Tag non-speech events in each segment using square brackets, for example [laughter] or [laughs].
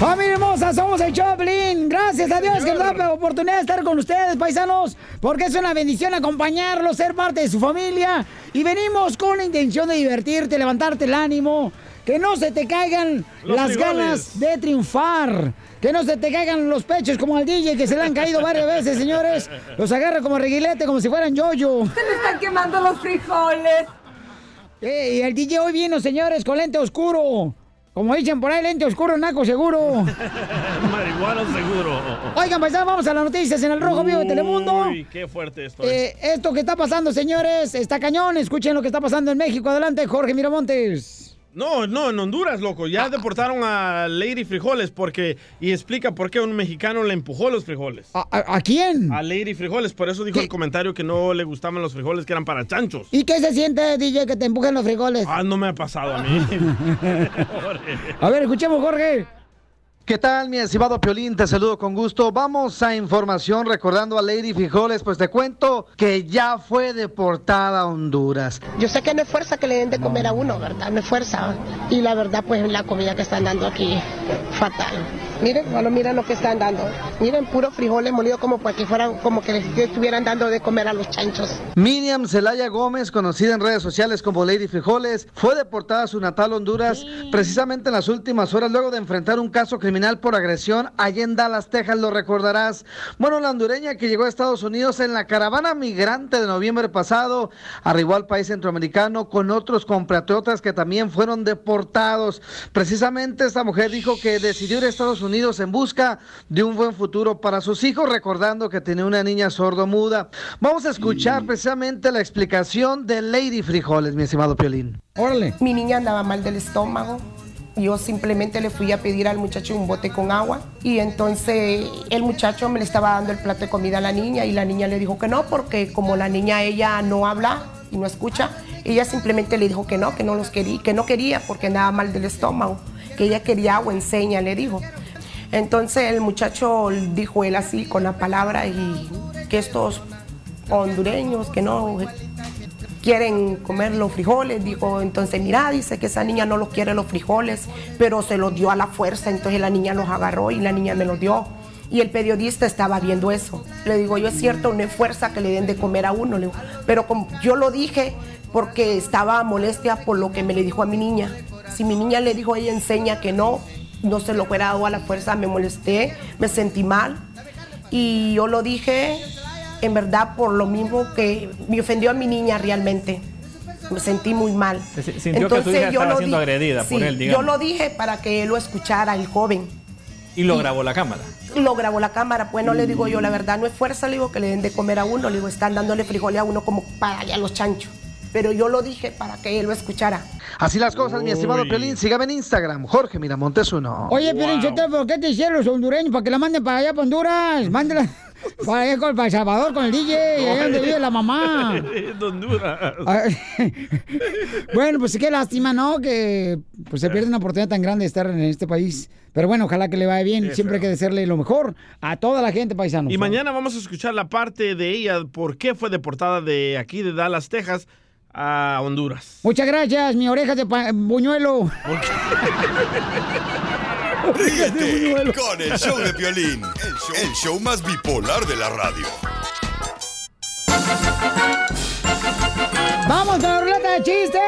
Familia hermosa, somos el Choplin. Gracias a Dios que nos da la oportunidad de estar con ustedes, paisanos, porque es una bendición acompañarlos, ser parte de su familia. Y venimos con la intención de divertirte, levantarte el ánimo, que no se te caigan Los las ganas de triunfar. Que no se te caigan los pechos como al DJ que se le han caído varias veces, señores. Los agarra como reguilete, como si fueran yoyo. Se le están quemando los frijoles. Eh, y el DJ hoy vino, señores, con lente oscuro. Como dicen por ahí, lente oscuro, naco seguro. [laughs] Marihuana seguro. Oigan, paisanos, vamos a las noticias en el Rojo Vivo de Telemundo. Uy, qué fuerte esto Eh, esto que está pasando, señores, está cañón. Escuchen lo que está pasando en México. Adelante, Jorge Miramontes. No, no, en Honduras, loco. Ya deportaron a Lady Frijoles porque... Y explica por qué un mexicano le empujó los frijoles. ¿A, a quién? A Lady Frijoles. Por eso dijo el comentario que no le gustaban los frijoles, que eran para chanchos. ¿Y qué se siente, DJ, que te empujen los frijoles? Ah, no me ha pasado a mí. [laughs] [laughs] A ver, escuchemos, Jorge. ¿Qué tal, mi estimado Piolín? Te saludo con gusto. Vamos a información recordando a Lady Frijoles, pues te cuento que ya fue deportada a Honduras. Yo sé que no es fuerza que le den de comer a uno, ¿verdad? No es fuerza. Y la verdad, pues la comida que están dando aquí, fatal. Miren, bueno, miren lo que están dando. Miren, puros frijoles molidos como para que fueran, como que les estuvieran dando de comer a los chanchos. Miriam Zelaya Gómez, conocida en redes sociales como Lady Frijoles, fue deportada a su natal Honduras precisamente en las últimas horas luego de enfrentar un caso criminal por agresión allá en Dallas, Texas, lo recordarás. Bueno, la hondureña que llegó a Estados Unidos en la caravana migrante de noviembre pasado, arribó al país centroamericano con otros compatriotas que también fueron deportados. Precisamente esta mujer dijo que decidió ir a Estados Unidos en busca de un buen futuro para sus hijos, recordando que tenía una niña sordomuda. Vamos a escuchar precisamente la explicación de Lady Frijoles, mi estimado Piolín. Órale. Mi niña andaba mal del estómago. Yo simplemente le fui a pedir al muchacho un bote con agua y entonces el muchacho me le estaba dando el plato de comida a la niña y la niña le dijo que no porque como la niña ella no habla y no escucha, ella simplemente le dijo que no, que no los quería, que no quería porque andaba mal del estómago, que ella quería agua, enseña, le dijo. Entonces el muchacho dijo él así con la palabra y que estos hondureños que no quieren comer los frijoles, dijo, entonces mira, dice que esa niña no los quiere los frijoles, pero se los dio a la fuerza, entonces la niña los agarró y la niña me los dio. Y el periodista estaba viendo eso. Le digo, yo es cierto, no es fuerza que le den de comer a uno, pero yo lo dije porque estaba molestia por lo que me le dijo a mi niña. Si mi niña le dijo, ella enseña que no, no se lo hubiera dado a la fuerza, me molesté, me sentí mal. Y yo lo dije en verdad por lo mismo que me ofendió a mi niña realmente. Me sentí muy mal. Sintió que tu hija estaba siendo agredida por él, digamos. Yo lo dije para que él lo escuchara, el joven. Y lo grabó la cámara. Lo grabó la cámara, pues no le digo yo, la verdad no es fuerza, le digo que le den de comer a uno, le digo, están dándole frijoles a uno como para allá a los chanchos. Pero yo lo dije para que él lo escuchara. Así las cosas, mi estimado. Piolín. Sígame en Instagram, Jorge Miramontes uno. Oye, Piolín, ¿por qué te hicieron los hondureños? Para que la manden para allá, para Honduras. [laughs] Mándela para allá con para El Salvador, con el DJ, allá donde vive la mamá. [laughs] De Honduras. [laughs] Bueno, pues qué lástima, ¿no? Que pues, se pierde una oportunidad tan grande de estar en este país. Pero bueno, ojalá que le vaya bien. Siempre hay que desearle lo mejor a toda la gente, paisano. Y mañana vamos a escuchar la parte de ella, por qué fue deportada de aquí, de Dallas, Texas, a Honduras. Muchas gracias, mi oreja de buñuelo. [laughs] Ríete con el show de Piolín, el show, el show más bipolar de la radio. ¡Vamos con la ruleta de chistes!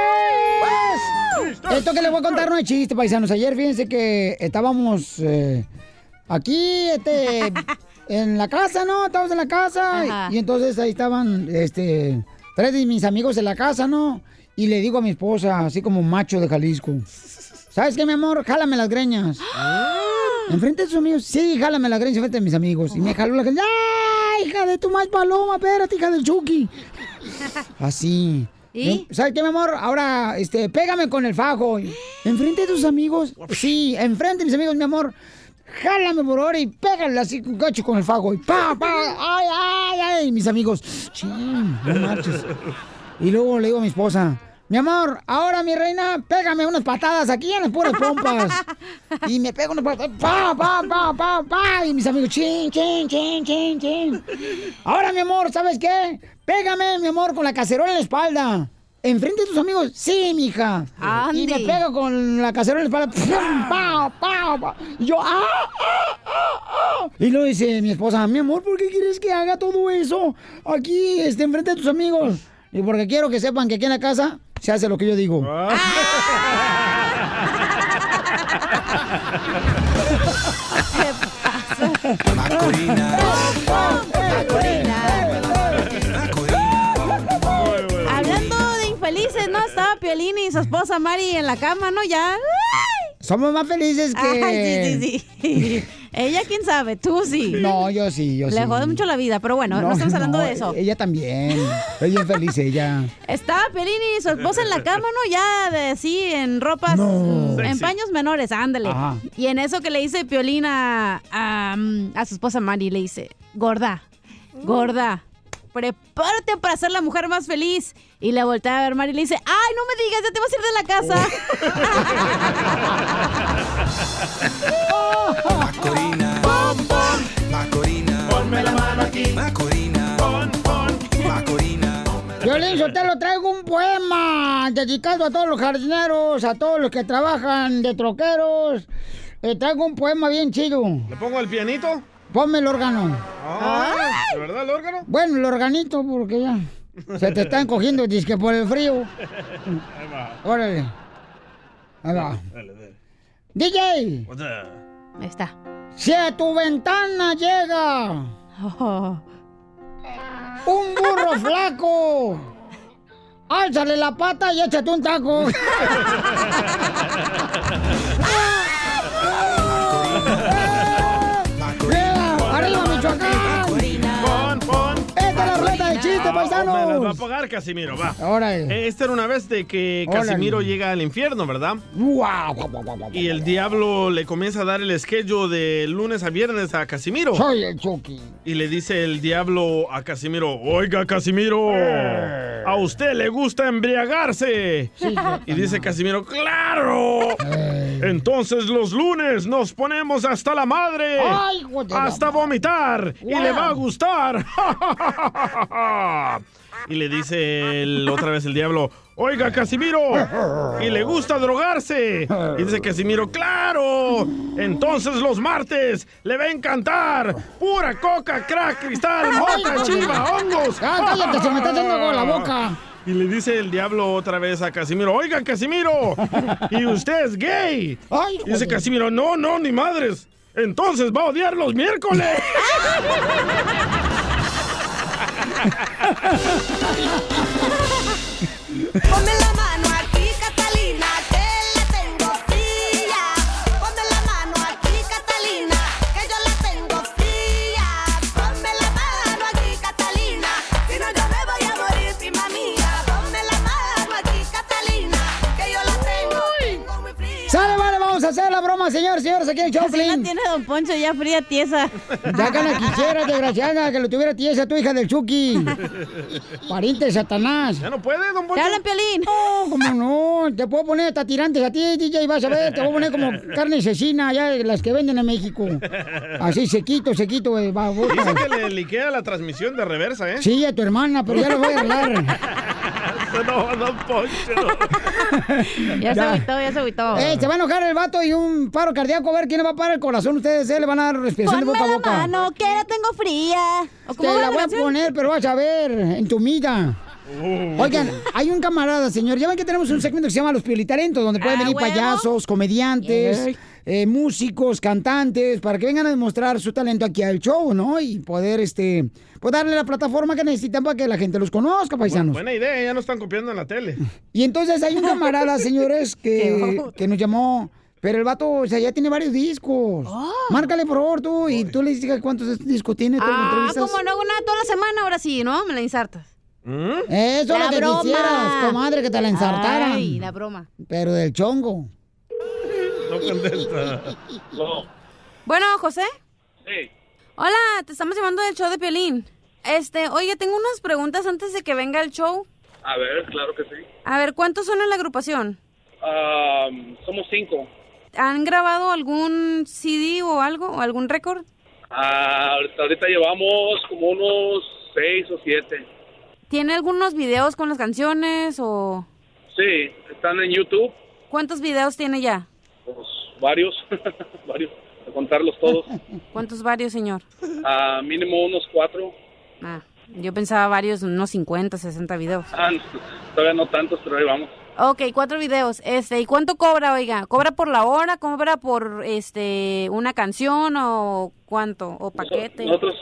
Esto que les voy a contar no es chiste, paisanos. Ayer fíjense que estábamos eh, aquí, este, [laughs] en la casa, ¿no? Estábamos en la casa Ajá. y entonces ahí estaban, este, tres de mis amigos en la casa, ¿no? Y le digo a mi esposa, así como macho de Jalisco, ¿sabes qué, mi amor? Jálame las greñas. Enfrente de sus amigos, sí, jálame las greñas enfrente de mis amigos. Y me jaló la greña. ¡Ay, hija de tu más paloma! Espérate, hija del Chucky. [laughs] Así. ¿Y? ¿Sabes qué, mi amor? Ahora, este, pégame con el fajo. Enfrente de tus amigos. Sí, enfrente de mis amigos, mi amor. Jálame por ahora y pégale así con gacho con el fajo. Y pa, pa, ay, ay, ay. Mis amigos, ching, no marches. Y luego le digo a mi esposa, Mi amor, ahora mi reina, pégame unas patadas aquí en las puras pompas. Y me pego unas patadas. Pa, pa, pa, pa, pa. Y mis amigos, chin, chin, chin, chin, chin. Ahora, mi amor, ¿sabes qué? Pégame, mi amor, con la cacerola en la espalda. ¿Enfrente de tus amigos? Sí, mija. Y me pego con la cacerola en la espalda. ¡Pum! ¡Pau, pau, pau! Y yo, ¡ah, ah, ah, ah! Y luego dice mi esposa, mi amor, ¿por qué quieres que haga todo eso aquí, este, enfrente de tus amigos? Y porque quiero que sepan que aquí en la casa se hace lo que yo digo. [laughs] Hablando Piolín y su esposa Mari en la cama, ¿no? Ya. Somos más felices que... Ay, sí, sí, sí. [laughs] Ella, quién sabe, tú sí. No, yo sí, yo sí. Le jode mucho la vida, pero bueno, no, estamos hablando no, de eso. Ella también. Ella es feliz, ella. Estaba Piolín y su esposa en la cama, ¿no? Ya de así, en ropas, No. en paños menores, ándale. Ajá. Y en eso que le dice Piolín a, a, a su esposa Mari, le dice, gorda, gorda, prepárate para ser la mujer más feliz. Y le voltea a ver Mari y le dice, ay, no me digas, ya te vas a ir de la casa. [laughs] Macorina. Macorina. Ponme la mano aquí. Macorina. Pon, pon. Macorina. Violín Sotelo, traigo un poema dedicado a todos los jardineros, a todos los que trabajan de troqueros. Eh, traigo un poema bien chido. ¿Le pongo el pianito? Ponme el órgano. Ah, ¿De verdad el órgano? Bueno, el organito, porque ya se te están cogiendo disque por el frío. Ahí va. Órale. Ahí va. Dale, dale. DJ, What's up? Ahí está. si a tu ventana llega un burro [laughs] flaco, álzale la pata y échate un taco. [laughs] Me las va a pagar Casimiro, va. Órale. Eh, Esta era una vez de que Órale. Casimiro llega al infierno, ¿verdad? Y el diablo le comienza a dar el schedule de lunes a viernes a Casimiro. Soy el Chucky. Y le dice el diablo a Casimiro, oiga Casimiro, a usted le gusta embriagarse. [laughs] Y dice Casimiro, claro. Entonces los lunes nos ponemos hasta la madre. Ay, hasta vomitar. Y le va a gustar. [laughs] [laughs] Y le dice el- otra vez el diablo, oiga Casimiro, y le gusta drogarse. Y dice Casimiro, claro. Entonces los martes le va a encantar. Pura coca, crack, cristal, [laughs] mota, chiva, hongos. Ah, cállate, se me está haciendo agua la boca. Y le dice el diablo otra vez a Casimiro, oiga Casimiro, y usted es gay. Ay, y dice. Casimiro, no, no, ni madres. Entonces va a odiar los miércoles. [laughs] [laughs] Ponme la mano hacer la broma, señores, señores, aquí en el Así la Choplin. tiene Don Poncho ya fría, tiesa. Ya que la quisiera, desgraciada, que lo tuviera tiesa tu hija del Chucky. Pariente de Satanás. ¿Ya no puede, don ¿Te Poncho? hablan, Piolín? No, como no, te puedo poner hasta tirantes a ti, DJ, vas a ver, te voy a poner como carne cecina, ya de las que venden en México. Así, sequito, sequito, eh, babosa. Dice que le liquea la transmisión de reversa, ¿eh? Sí, a tu hermana, pero ya lo voy a arreglar. No, don Poncho. [laughs] Ya se agüitó, ya se agüitó. Eh, se va a enojar el vato y un paro cardíaco, a ver quién le va a parar el corazón. Ustedes eh, le van a dar respiración de Ponme boca a la boca. mano, que la tengo fría. ¿O Te la voy a poner, pero vas a ver, en tu mida. Oigan, hay un camarada, señor. Ya ven que tenemos un segmento que se llama Los Piolitalentos, donde pueden Ah, venir payasos, comediantes. Eh, músicos, cantantes, para que vengan a demostrar su talento aquí al show, ¿no? Y poder, este, pues darle la plataforma que necesitan para que la gente los conozca, paisanos. Buena idea, ya no están copiando en la tele. [laughs] Y entonces hay un camarada, [laughs] señores, que, que nos llamó. Pero el vato, o sea, ya tiene varios discos. Márcale, por favor, tú. Y tú le dices cuántos discos tiene. tú Ah, como no hago nada toda la semana, ahora sí, ¿no? Me la insertas. Eso es La lo que broma. quisieras, comadre, que te la ensartaran. Ay, la broma. Pero del chongo. No contesta. Bueno, José. Sí. Hola, te estamos llamando del show de Piolín. Este, oye, tengo unas preguntas antes de que venga el show. A ver, claro que sí. A ver, ¿cuántos son en la agrupación? Somos cinco. ¿Han grabado algún CD o algo? ¿O algún récord? Ah, ahorita, ahorita llevamos como unos seis o siete. ¿Tiene algunos videos con las canciones o Sí, están en YouTube, cuántos videos tiene ya? Pues varios, [laughs] varios, a contarlos todos. ¿Cuántos varios, señor? Ah, mínimo unos cuatro. Ah, yo pensaba varios, unos 50, 60 videos. Ah, todavía no tantos, pero ahí vamos. Ok, cuatro videos. Este, ¿y cuánto cobra, oiga? ¿Cobra por la hora? ¿Cobra por este una canción o cuánto? ¿O paquete? Nosotros,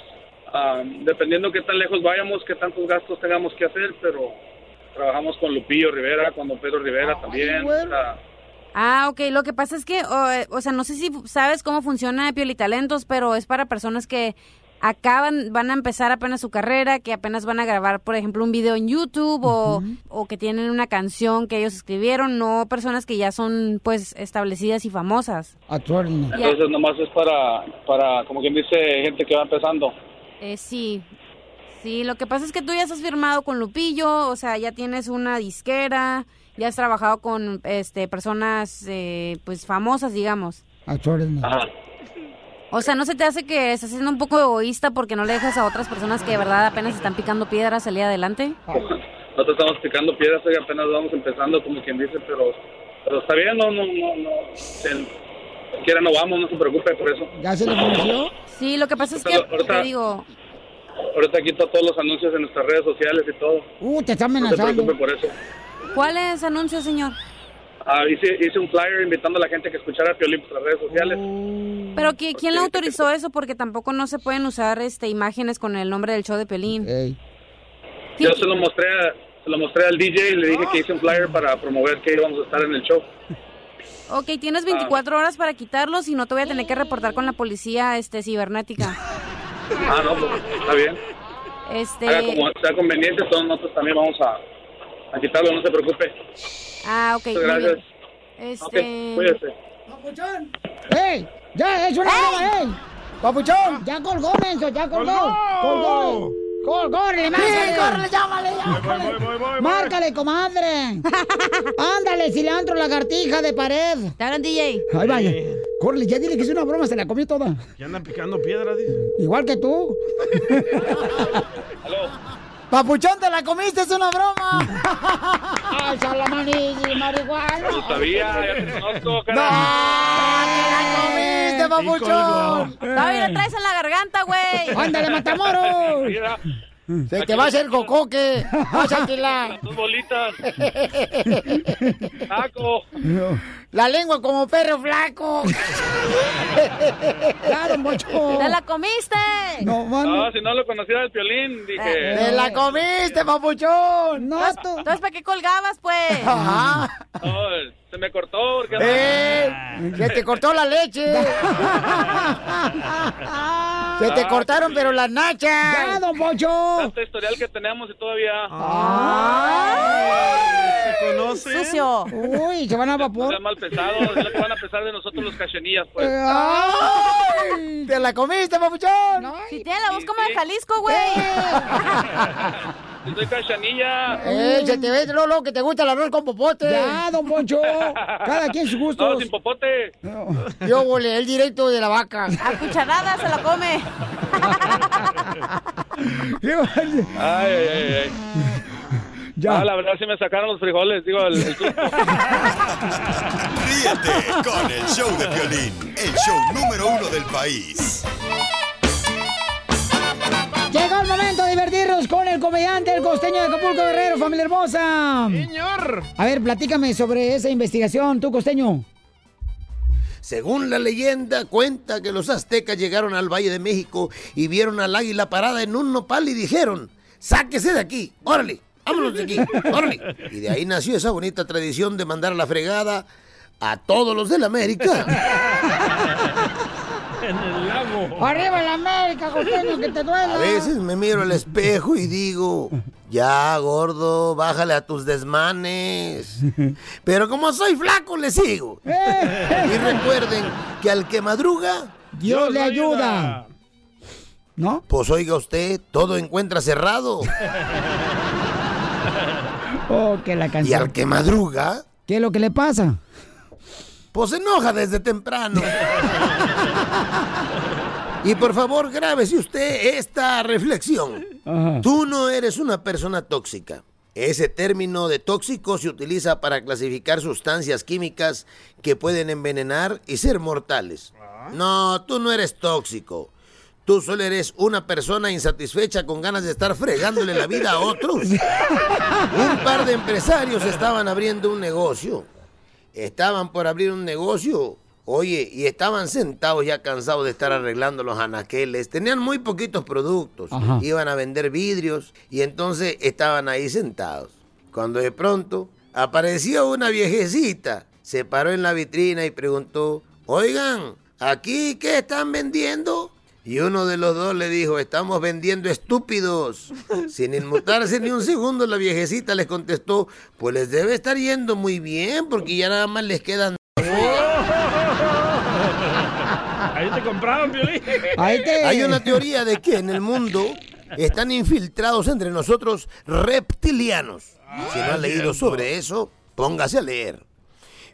ah, dependiendo qué tan lejos vayamos, qué tantos gastos tengamos que hacer, pero trabajamos con Lupillo Rivera, con Don Pedro Rivera también. o sea, Ah, ok. Lo que pasa es que, o, eh, o sea, no sé si sabes cómo funciona Piolitalentos, pero es para personas que acaban, van a empezar apenas su carrera, que apenas van a grabar, por ejemplo, un video en YouTube o, o que tienen una canción que ellos escribieron, no personas que ya son, pues, establecidas y famosas. entonces nomás es para, para, como quien dice, gente que va empezando. Eh, sí, sí, lo que pasa es que tú ya estás firmado con Lupillo, o sea, ya tienes una disquera, ya has trabajado con este personas eh, pues famosas, digamos. O sea, ¿no se te hace que estás siendo un poco egoísta porque no le dejas a otras personas que de verdad apenas están picando piedras salir adelante? Nosotros estamos picando piedras y apenas vamos empezando, como quien dice, pero, pero está bien, no, no, no, no. Si quiera no vamos, no se preocupe por eso. ¿Ya se le conoció? Sí, lo que pasa es que, Pero ahorita- te digo, Ahorita quito todos los anuncios en nuestras redes sociales y todo. Uh, te está No se amenazando. preocupe por eso. ¿Cuáles anuncios, señor? Ah, hice, hice un flyer invitando a la gente a que escuchara Piolín por las redes sociales. Pero ¿qui- ¿quién le autorizó eso? Porque tampoco no se pueden usar este imágenes con el nombre del show de Pelín. Yo se lo mostré a- se lo mostré al DJ y le dije que hice un flyer para promover que íbamos a estar en el show. [laughs] Ok, tienes 24 horas para quitarlos y no te voy a tener que reportar con la policía este cibernética. [laughs] Ah, no, pues está bien. Este, Haga como sea conveniente, todos nosotros también vamos a, a quitarlo, no se preocupe. ah, ok, Muchas gracias. Este, Ok, cuídese. ¡Ey! ¡Ya, es una broma, ey! ¡Papuchón! ¡Ya colgó, menso! ¡Ya colgó! ¡Colgó! ¡Col, córrele, márcale! córrele, llámale, llámale! ¡Márcale, comadre! ¡Ándale, cilantro, lagartija de pared! ¡Te hablan, DJ! ¡Ahí vaya! Córrele, ya dile que es una broma, se la comió toda. Ya andan picando piedras, dice. Igual que tú. Papuchón, te la comiste, es una broma. [laughs] ¡Ay, salamanilli, marihuana! Lo sabía, ya te conozco, ¡No! ¡Te la comiste, papuchón! Todavía la traes en la garganta, güey. ¡Ándale, Matamoros! Se te va a hacer cocoque. Vas a alquilar. Dos bolitas. Taco. La lengua como perro flaco. Claro, mocho. [laughs] ¡Te la comiste! No, No, si no lo conocía del Piolín, dije... ¡Te la comiste, papuchón! No, Entonces, tú. entonces, ¿para qué colgabas, pues? [laughs] Ajá. No, se me cortó porque... ¡Eh! Se te cortó la leche. [laughs] Se te cortaron, pero las nachas. ¡Ya, don Pocho! Tanto historial que tenemos y todavía... ¿Se conoce? Sucio. Uy, se van a No vapor. sean mal pesados, es lo que van a pesar de nosotros los cachenillas, pues. ¡Ay! ¿Te la comiste, papuchón? Si tiene la voz como de Jalisco, güey. [laughs] Si soy cachanilla. ¡Eh, se te ve, Lolo, que te gusta el arroz con popote! ¡Ya, don Poncho! Cada quien sus gustos. No, sin popote. Yo volé el directo de la vaca. A cucharada se la come. [laughs] Ay, ay, ay, ay. Ya. Ah, la verdad sí me sacaron los frijoles, digo, el. Ríete con el show de Piolín, el show número uno del país. Llegó el momento de divertirnos con el comediante, el costeño de Acapulco Guerrero, familia hermosa. Señor. A ver, platícame sobre esa investigación, tú, costeño. Según la leyenda, cuenta que los aztecas llegaron al Valle de México y vieron al águila parada en un nopal y dijeron, sáquese de aquí, órale, vámonos de aquí, [laughs] órale. Y de ahí nació esa bonita tradición de mandar a la fregada a todos los de la América. [laughs] En el lago. ¡Arriba la América, costeño, que te duela! A veces me miro al espejo y digo, ya gordo, bájale a tus desmanes. Pero como soy flaco, le sigo. Y recuerden que al que madruga, Dios le ayuda. ¿No? Pues oiga usted, todo encuentra cerrado. Oh, que la Y canción. al que madruga, ¿Qué es lo que le pasa? pues se enoja desde temprano. Y por favor, grábese usted esta reflexión. Tú no eres una persona tóxica. Ese término de tóxico se utiliza para clasificar sustancias químicas que pueden envenenar y ser mortales. No, tú no eres tóxico. Tú solo eres una persona insatisfecha con ganas de estar fregándole la vida a otros. Un par de empresarios estaban abriendo un negocio. Estaban por abrir un negocio. Oye, y estaban sentados ya cansados de estar arreglando los anaqueles. Tenían muy poquitos productos. Ajá. Iban a vender vidrios y entonces estaban ahí sentados. Cuando de pronto apareció una viejecita. Se paró en la vitrina y preguntó, oigan, ¿aquí qué están vendiendo? Y uno de los dos le dijo, estamos vendiendo estúpidos. [laughs] Sin inmutarse ni un segundo, la viejecita les contestó, pues les debe estar yendo muy bien porque ya nada más les quedan... Te Piolín. Hay una teoría de que en el mundo están infiltrados entre nosotros reptilianos. Si no ha leído sobre eso, póngase a leer.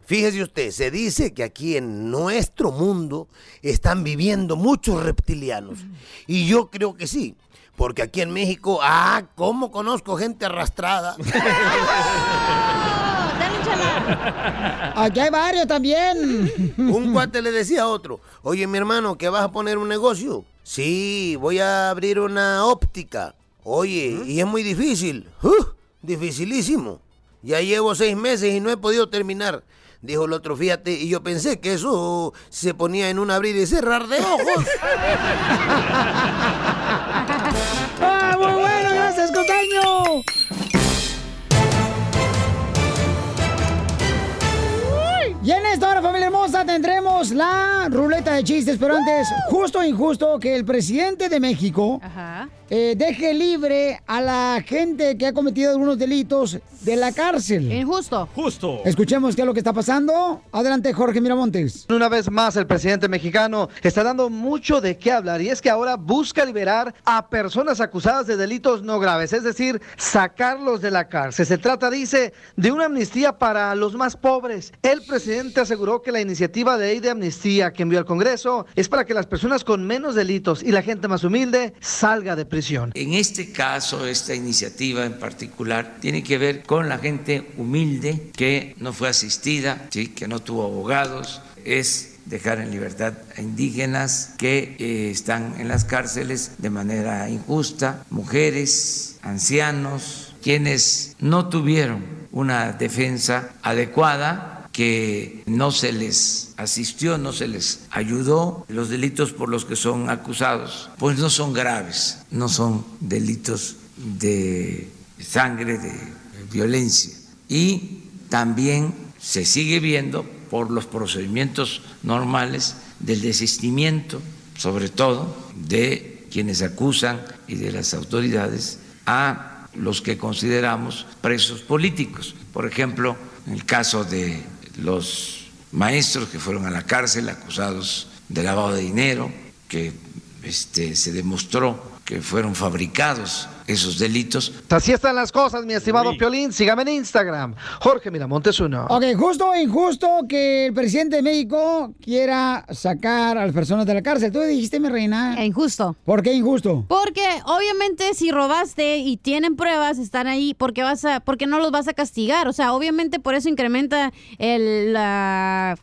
Fíjese usted, se dice que aquí en nuestro mundo están viviendo muchos reptilianos. Y yo creo que sí, porque aquí en México, ah, ¿cómo conozco gente arrastrada? [laughs] [laughs] Aquí hay varios también. Un cuate le decía a otro, oye mi hermano, ¿que vas a poner un negocio? Sí, voy a abrir una óptica. Oye, y es muy difícil. ¡Uh! dificilísimo. Ya llevo seis meses y no he podido terminar. Dijo el otro, fíjate, y yo pensé que eso se ponía en un abrir y cerrar de ojos. [laughs] [laughs] ¡Ah, muy bueno! ¡Gracias, costeño! Y en esta hora, familia hermosa, tendremos la ruleta de chistes, pero antes, justo o injusto que el presidente de México eh, deje libre a la gente que ha cometido algunos delitos de la cárcel. Injusto. Justo. Escuchemos qué es lo que está pasando. Adelante, Jorge Miramontes. Una vez más, el presidente mexicano está dando mucho de qué hablar y es que ahora busca liberar a personas acusadas de delitos no graves, es decir, sacarlos de la cárcel. Se trata, dice, de una amnistía para los más pobres. El presidente aseguró que la iniciativa de ley de amnistía que envió al Congreso es para que las personas con menos delitos y la gente más humilde salga de prisión. En este caso, esta iniciativa en particular tiene que ver con la gente humilde que no fue asistida, que no tuvo abogados, es dejar en libertad a indígenas que eh, están en las cárceles de manera injusta, mujeres, ancianos, quienes no tuvieron una defensa adecuada que no se les asistió, no se les ayudó, los delitos por los que son acusados, pues no son graves, no son delitos de sangre, de violencia. Y también se sigue viendo por los procedimientos normales del desistimiento, sobre todo de quienes acusan y de las autoridades a los que consideramos presos políticos. Por ejemplo, en el caso de los maestros que fueron a la cárcel acusados de lavado de dinero, que este, se demostró que fueron fabricados esos delitos. Así están las cosas, mi estimado Piolín. Sígame en Instagram, Jorge Miramontes uno. Ok, justo o injusto que el presidente de México quiera sacar a las personas de la cárcel. Tú dijiste, mi reina. Injusto. ¿Por qué injusto? Porque obviamente si robaste y tienen pruebas, están ahí, porque vas a, porque no los vas a castigar. O sea, obviamente por eso incrementa el, la-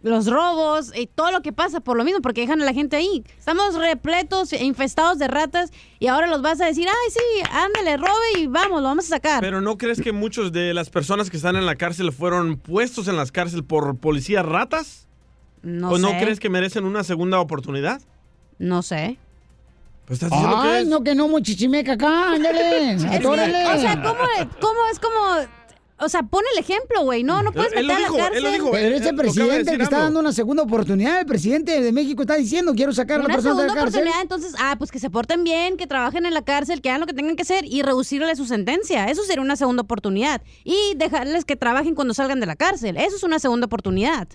los robos y todo lo que pasa por lo mismo, porque dejan a la gente ahí. Estamos repletos e infestados de ratas y ahora los vas a decir, ay sí, ándale, robe y vamos, lo vamos a sacar. Pero ¿no crees que muchos de las personas que están en la cárcel fueron puestos en las cárceles por policías ratas? No ¿O no sé. crees que merecen una segunda oportunidad? No sé. Pues estás diciendo que Ay, es. no, que no, muchichimeca acá, ándale, [laughs] que, atórale. o sea, ¿cómo, cómo es como... O sea, pon el ejemplo, güey. No, no puedes Él meter lo a la dijo, él cárcel. lo Pero ese presidente que está dando una segunda oportunidad, el presidente de México está diciendo, quiero sacar a la Una persona de segunda la cárcel. oportunidad, entonces, ah, pues que se porten bien, que trabajen en la cárcel, que hagan lo que tengan que hacer y reducirle su sentencia. Eso sería una segunda oportunidad. Y dejarles que trabajen cuando salgan de la cárcel. Eso es una segunda oportunidad.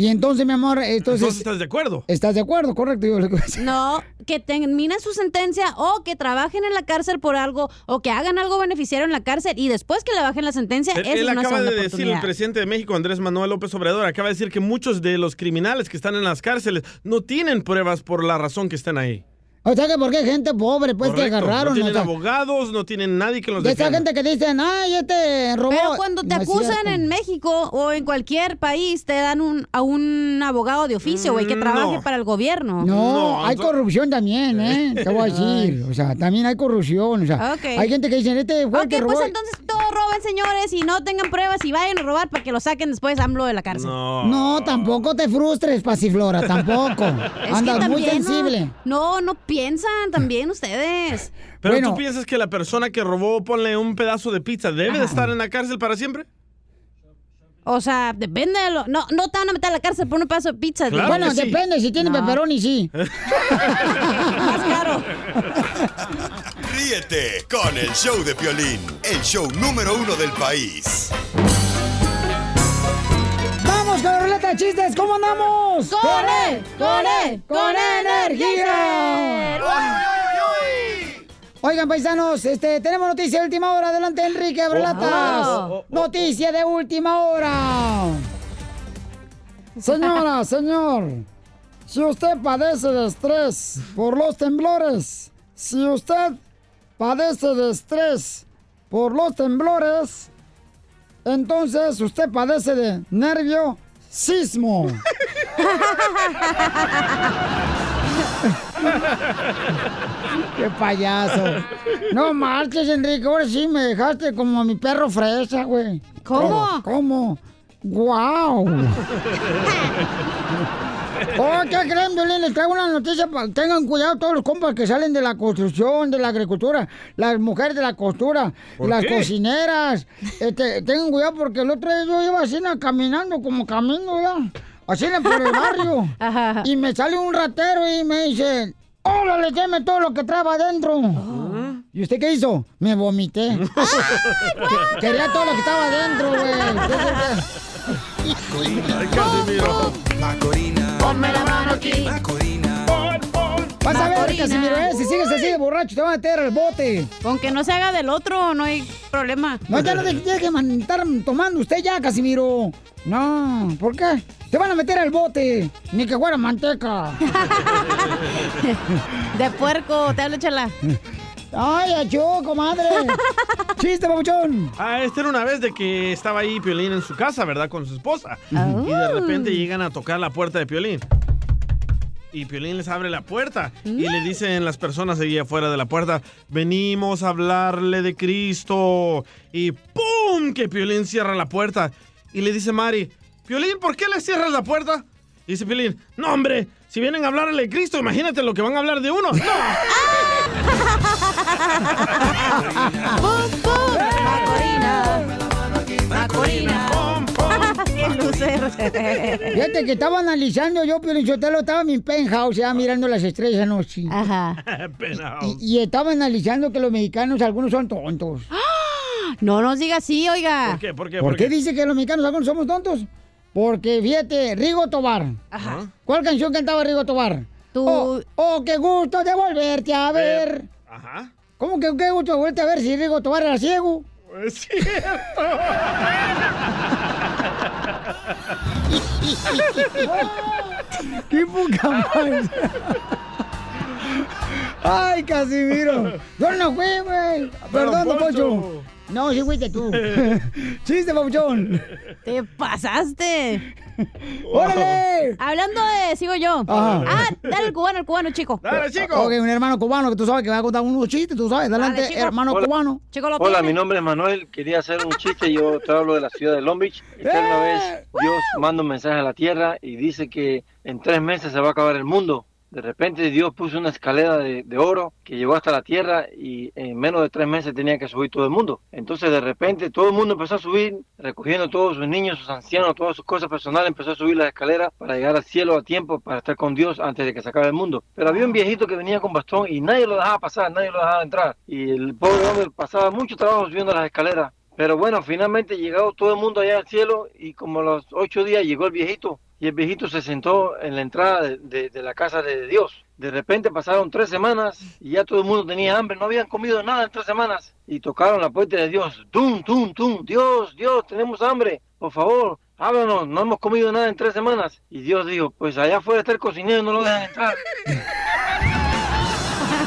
Y entonces, mi amor, entonces... Entonces, ¿estás de acuerdo? ¿Estás de acuerdo? Correcto. Yo le- No, que terminen su sentencia o que trabajen en la cárcel por algo o que hagan algo beneficiario en la cárcel y después que le bajen la sentencia, Él, esa él es una acaba de decir, el presidente de México, Andrés Manuel López Obrador, acaba de decir que muchos de los criminales que están en las cárceles no tienen pruebas por la razón que están ahí. O sea que porque gente pobre, pues Correcto. que agarraron. No tienen o sea, abogados, no tienen nadie que los de esa defienda. gente que dicen, ay, este robó. Pero cuando te No acusan en México o en cualquier país, te dan un, a un abogado de oficio, güey, que Mm, trabaje no. para el gobierno. No, hay corrupción también, ¿eh? Te voy a decir. O sea, también hay corrupción. O sea, hay gente que dice, este fue el Ok, que robó. pues entonces todos roben, señores, y no tengan pruebas y vayan a robar para que lo saquen después AMLO de la cárcel. No, tampoco te frustres, Pasiflora, tampoco. [laughs] Es que Andas muy también, ¿no? sensible. No, no piensan también ustedes. Pero tú piensas que la persona que robó, ponle un pedazo de pizza, debe de estar en la cárcel para siempre? O sea, depende de lo... No, no te van a meter a la cárcel por un pedazo de pizza. Claro bueno, sí. depende, si tiene No. pepperoni, sí. [laughs] Más caro. Ríete con el show de Piolín, el show número uno del país. ¡Vamos con la ruleta de chistes! ¿Cómo andamos? ¡Con él! ¡Con él! ¡Con energía! Oigan, paisanos, este, tenemos noticia de última hora. Adelante, Enrique Abrelatas. Oh, oh, oh, Noticia de última hora. Señora, [laughs] señor, si usted padece de estrés por los temblores, si usted padece de estrés por los temblores, entonces usted padece de nervio sismo. [laughs] ¡Qué payaso! No marches, Enrique. Ahora sí me dejaste como a mi perro fresa, güey. ¿Cómo? ¿Cómo? ¡Guau! [laughs] Oh, ¿qué creen, Violín? Les traigo una noticia. Tengan cuidado todos los compas que salen de la construcción, de la agricultura, las mujeres de la costura, ¿Por las qué? cocineras. Este, tengan cuidado porque el otro día yo iba así na, caminando como camino, ya. Así por el barrio. [laughs] y me sale un ratero y me dice, órale, deme todo lo que traba adentro. ¿Y usted qué hizo? Me vomité. [laughs] Que- Quería todo lo que estaba adentro, güey. [laughs] Macorina. Ponme la mano aquí. Macorina. Vas a ver. Casimiro, eh, si sigues así de borracho, te van a meter al bote. Con que no se haga del otro, no hay problema. No, ya no te tienes que estar tomando usted ya, Casimiro. No, ¿por qué? Te van a meter al bote. Ni que fuera manteca. [laughs] De puerco, te hablo, chala. [laughs] Ay, achó, comadre. [laughs] Chiste, papuchón. Ah, esta era una vez de que estaba ahí Piolín en su casa, ¿verdad? Con su esposa. Oh. Y de repente llegan a tocar la puerta de Piolín. Y Piolín les abre la puerta y le dicen las personas ahí afuera de la puerta, venimos a hablarle de Cristo. Y ¡pum! que Piolín cierra la puerta. Y le dice Mari, Piolín, ¿por qué le cierras la puerta? Y dice Piolín, no hombre, si vienen a hablarle de Cristo, imagínate lo que van a hablar de uno. ¡No! [laughs] ¡Pum, pum! Macorina. Macorina. ¡Qué lucer! Fíjate que estaba analizando yo, Pio Lichotelo, estaba en mi penthouse, ya mirando las estrellas anoche. Ajá. Y, y estaba analizando que los mexicanos, algunos son tontos. No nos diga así, oiga. ¿Por qué? ¿Por qué? ¿Por ¿Por qué qué? dice que los mexicanos algunos somos tontos? Porque, fíjate, Rigo Tobar. Ajá. ¿Cuál canción cantaba Rigo Tobar? Oh, oh, qué gusto de volverte a ver. Ajá. ¿Cómo que qué gusto volverte a ver si Rigo Tobar era ciego? Es cierto. [laughs] ¡Qué poca madre! ¡Ay, Casimiro! Yo no fui, güey. Perdón, don. No, sí fuiste tú. [laughs] Chiste, papuchón. Te pasaste. [laughs] ¡Órale! Hablando de, sigo yo. Ajá. Ah, dale el cubano, el cubano, chico. Ok, un hermano cubano que tú sabes que va a contar unos chistes, tú sabes. Adelante, Dale, chico. hermano Hola. cubano. Chico, lo Hola, tiene. mi nombre es Manuel. Quería hacer un chiste. Yo te hablo de la ciudad de Long Beach. Y una vez Dios manda un mensaje a la tierra y dice que en tres meses se va a acabar el mundo. De repente Dios puso una escalera de, oro que llegó hasta la tierra y en menos de tres meses tenía que subir todo el mundo. Entonces de repente todo el mundo empezó a subir, recogiendo todos sus niños, sus ancianos, todas sus cosas personales, empezó a subir las escaleras para llegar al cielo a tiempo, para estar con Dios antes de que se acabe el mundo. Pero había un viejito que venía con bastón y nadie lo dejaba pasar, nadie lo dejaba entrar. Y el pobre hombre pasaba mucho trabajo subiendo las escaleras. Pero bueno, finalmente llegó todo el mundo allá al cielo y como a los ocho días llegó el viejito y el viejito se sentó en la entrada de, de- de la casa de Dios. De repente pasaron tres semanas y ya todo el mundo tenía hambre, no habían comido nada en tres semanas. Y tocaron la puerta de Dios. ¡Tum, tum, tum! Dios, Dios, tenemos hambre. Por favor, háblanos, no hemos comido nada en tres semanas. Y Dios dijo, pues allá afuera está el cocinero, no lo dejan entrar. [laughs]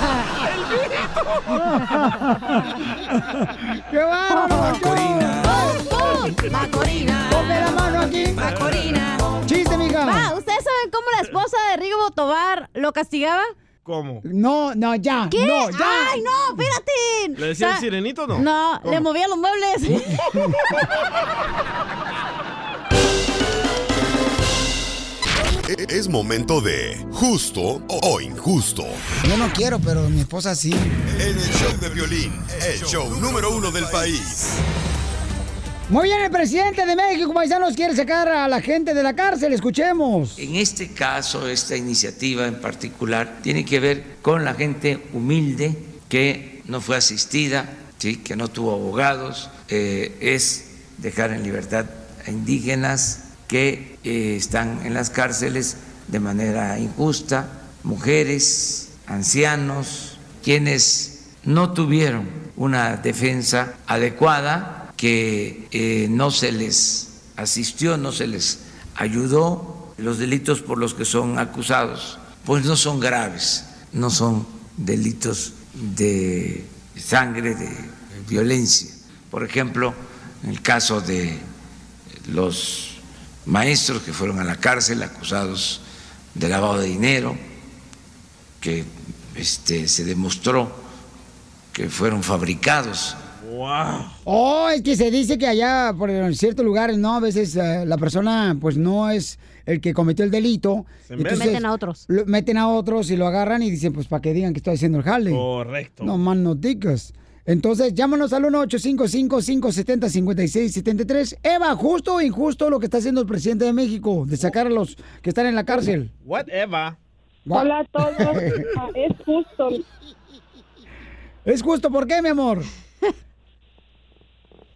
¡Qué bárbaro! Macorina. La esposa de Rigo Tobar lo castigaba? ¿Cómo? No, no, ya. ¿Qué? No, ya. ¡Ay, no! ¡Espérate! ¿Le decía el sirenito o no? No, ¿Cómo? le movía los muebles. [laughs] Es momento de justo o injusto. Yo no quiero, pero mi esposa sí. En el show de violín, el show número uno del país. Muy bien, el presidente de México, paisanos, quiere sacar a la gente de la cárcel. Escuchemos. En este caso, esta iniciativa en particular tiene que ver con la gente humilde que no fue asistida, que no tuvo abogados, eh, es dejar en libertad a indígenas que eh, están en las cárceles de manera injusta, mujeres, ancianos, quienes no tuvieron una defensa adecuada, que eh, no se les asistió, no se les ayudó, los delitos por los que son acusados, pues no son graves, no son delitos de sangre, de violencia. Por ejemplo, en el caso de los maestros que fueron a la cárcel acusados de lavado de dinero, que este, se demostró que fueron fabricados ¡Wow! Oh, es que se dice que allá, por en ciertos lugares, ¿no? A veces eh, la persona, pues no es el que cometió el delito. Se meten a otros. lo- meten a otros y lo agarran y dicen, pues para que digan que estoy haciendo el jale. Correcto. No más no digas. Entonces, llámanos al 1-855-570-5673. Eva, ¿justo o injusto lo que está haciendo el presidente de México de sacar a los que están en la cárcel? Whatever. Hola a todos. [laughs] Es justo. ¿Es justo por qué, mi amor?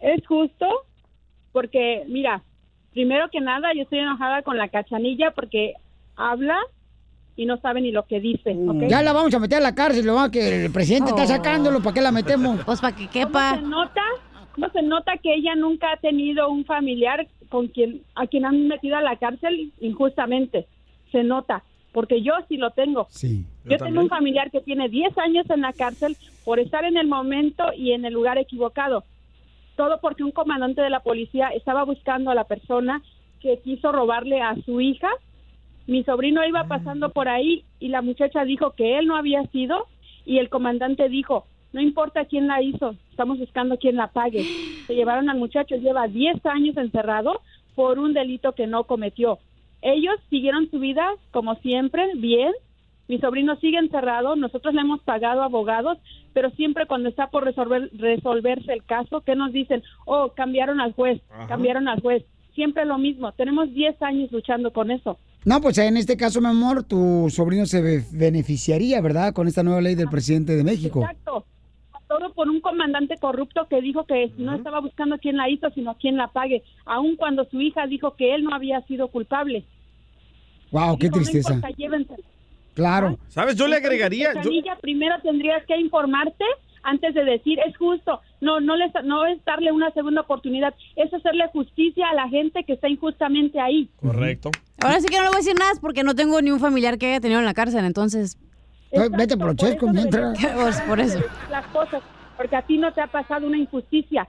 Es justo porque, mira, primero que nada, yo estoy enojada con la cachanilla porque habla y no sabe ni lo que dice. ¿ok? Ya la vamos a meter a la cárcel, lo va que el presidente está sacándolo, ¿para qué la metemos? [laughs] Pues para que ¿Cómo se nota? ¿Cómo se nota que ella nunca ha tenido un familiar con quien a quien han metido a la cárcel injustamente? Se nota, porque yo sí lo tengo. Sí. Yo, tengo un familiar que tiene 10 años en la cárcel por estar en el momento y en el lugar equivocado. Todo porque un comandante de la policía estaba buscando a la persona que quiso robarle a su hija. Mi sobrino iba pasando por ahí y la muchacha dijo que él no había sido y el comandante dijo, no importa quién la hizo, estamos buscando quién la pague. [gasps] Se llevaron al muchacho, lleva 10 años encerrado por un delito que no cometió. Ellos siguieron su vida como siempre, bien. Mi sobrino sigue encerrado, nosotros le hemos pagado abogados, pero siempre cuando está por resolver, resolverse el caso, ¿qué nos dicen? Oh, cambiaron al juez, Ajá. cambiaron al juez. Siempre lo mismo, tenemos 10 años luchando con eso. No, pues en este caso, mi amor, tu sobrino se be- beneficiaría, ¿verdad? Con esta nueva ley del presidente de México. Exacto. Todo por un comandante corrupto que dijo que no estaba buscando quién la hizo, sino quién la pague, aun cuando su hija dijo que él no había sido culpable. Wow, qué Dijo, "No tristeza. importa, llévensela". Claro. ¿Sabes? Yo le agregaría... yo- primero tendrías que informarte antes de decir es justo. No, no, les, no es darle una segunda oportunidad, es hacerle justicia a la gente que está injustamente ahí. Correcto. Ahora sí que no le voy a decir nada porque no tengo ni un familiar que haya tenido en la cárcel, entonces... Vete por Chesco mientras. Pues por eso. [laughs] Las cosas, porque a ti no te ha pasado una injusticia.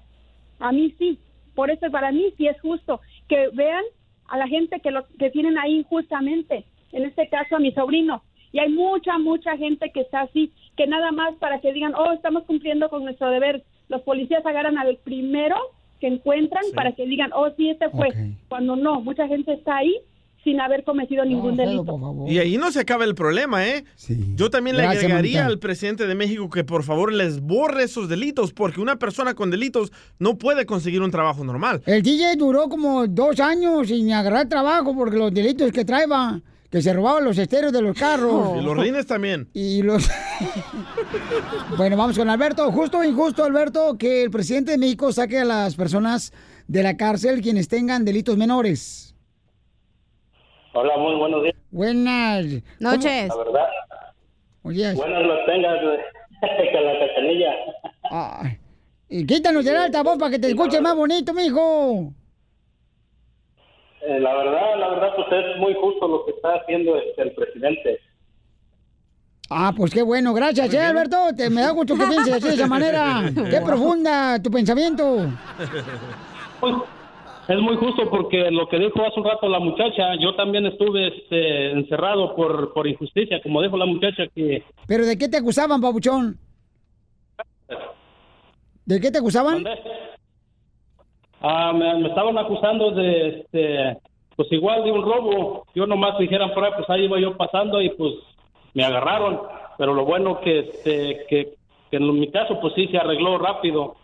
A mí sí. Por eso para mí sí es justo que vean a la gente que lo que tienen ahí injustamente. En este caso a mi sobrino. Y hay mucha, mucha gente que está así, que nada más para que digan, oh, estamos cumpliendo con nuestro deber. Los policías agarran al primero que encuentran para que digan, oh, sí, este fue. Cuando no, mucha gente está ahí sin haber cometido ningún delito. Y ahí no se acaba el problema, ¿eh? Yo también le agregaría al presidente de México que por favor les borre esos delitos, porque una persona con delitos no puede conseguir un trabajo normal. El DJ duró como dos años sin agarrar trabajo porque los delitos que traeba, que se robaban los estéreos de los carros. [laughs] Y los rines también. Y los... [laughs] bueno, vamos con Alberto. Justo o injusto, Alberto, que el presidente de México saque a las personas de la cárcel quienes tengan delitos menores. Hola, muy buenos días. Buenas noches. La verdad, Oye, buenas las tengas [laughs] con la cachanilla. ay, y quítanos el altavoz para que te escuche más bonito, mijo. Eh, la verdad, la verdad, pues es muy justo lo que está haciendo este, el presidente. Ah, pues qué bueno, gracias, eh, Alberto. Te, me da gusto que pienses así de esa manera. [laughs] Qué profunda tu pensamiento. Es muy justo porque lo que dijo hace un rato la muchacha, yo también estuve este, encerrado por, por injusticia, como dijo la muchacha que ¿Pero de qué te acusaban, papuchón? ¿De qué te acusaban? Ah, me, me estaban acusando de, este, pues igual de un robo. Yo nomás dijeran por ahí, pues ahí iba yo pasando y pues me agarraron. Pero lo bueno que, este, que, que en mi caso pues sí se arregló rápido.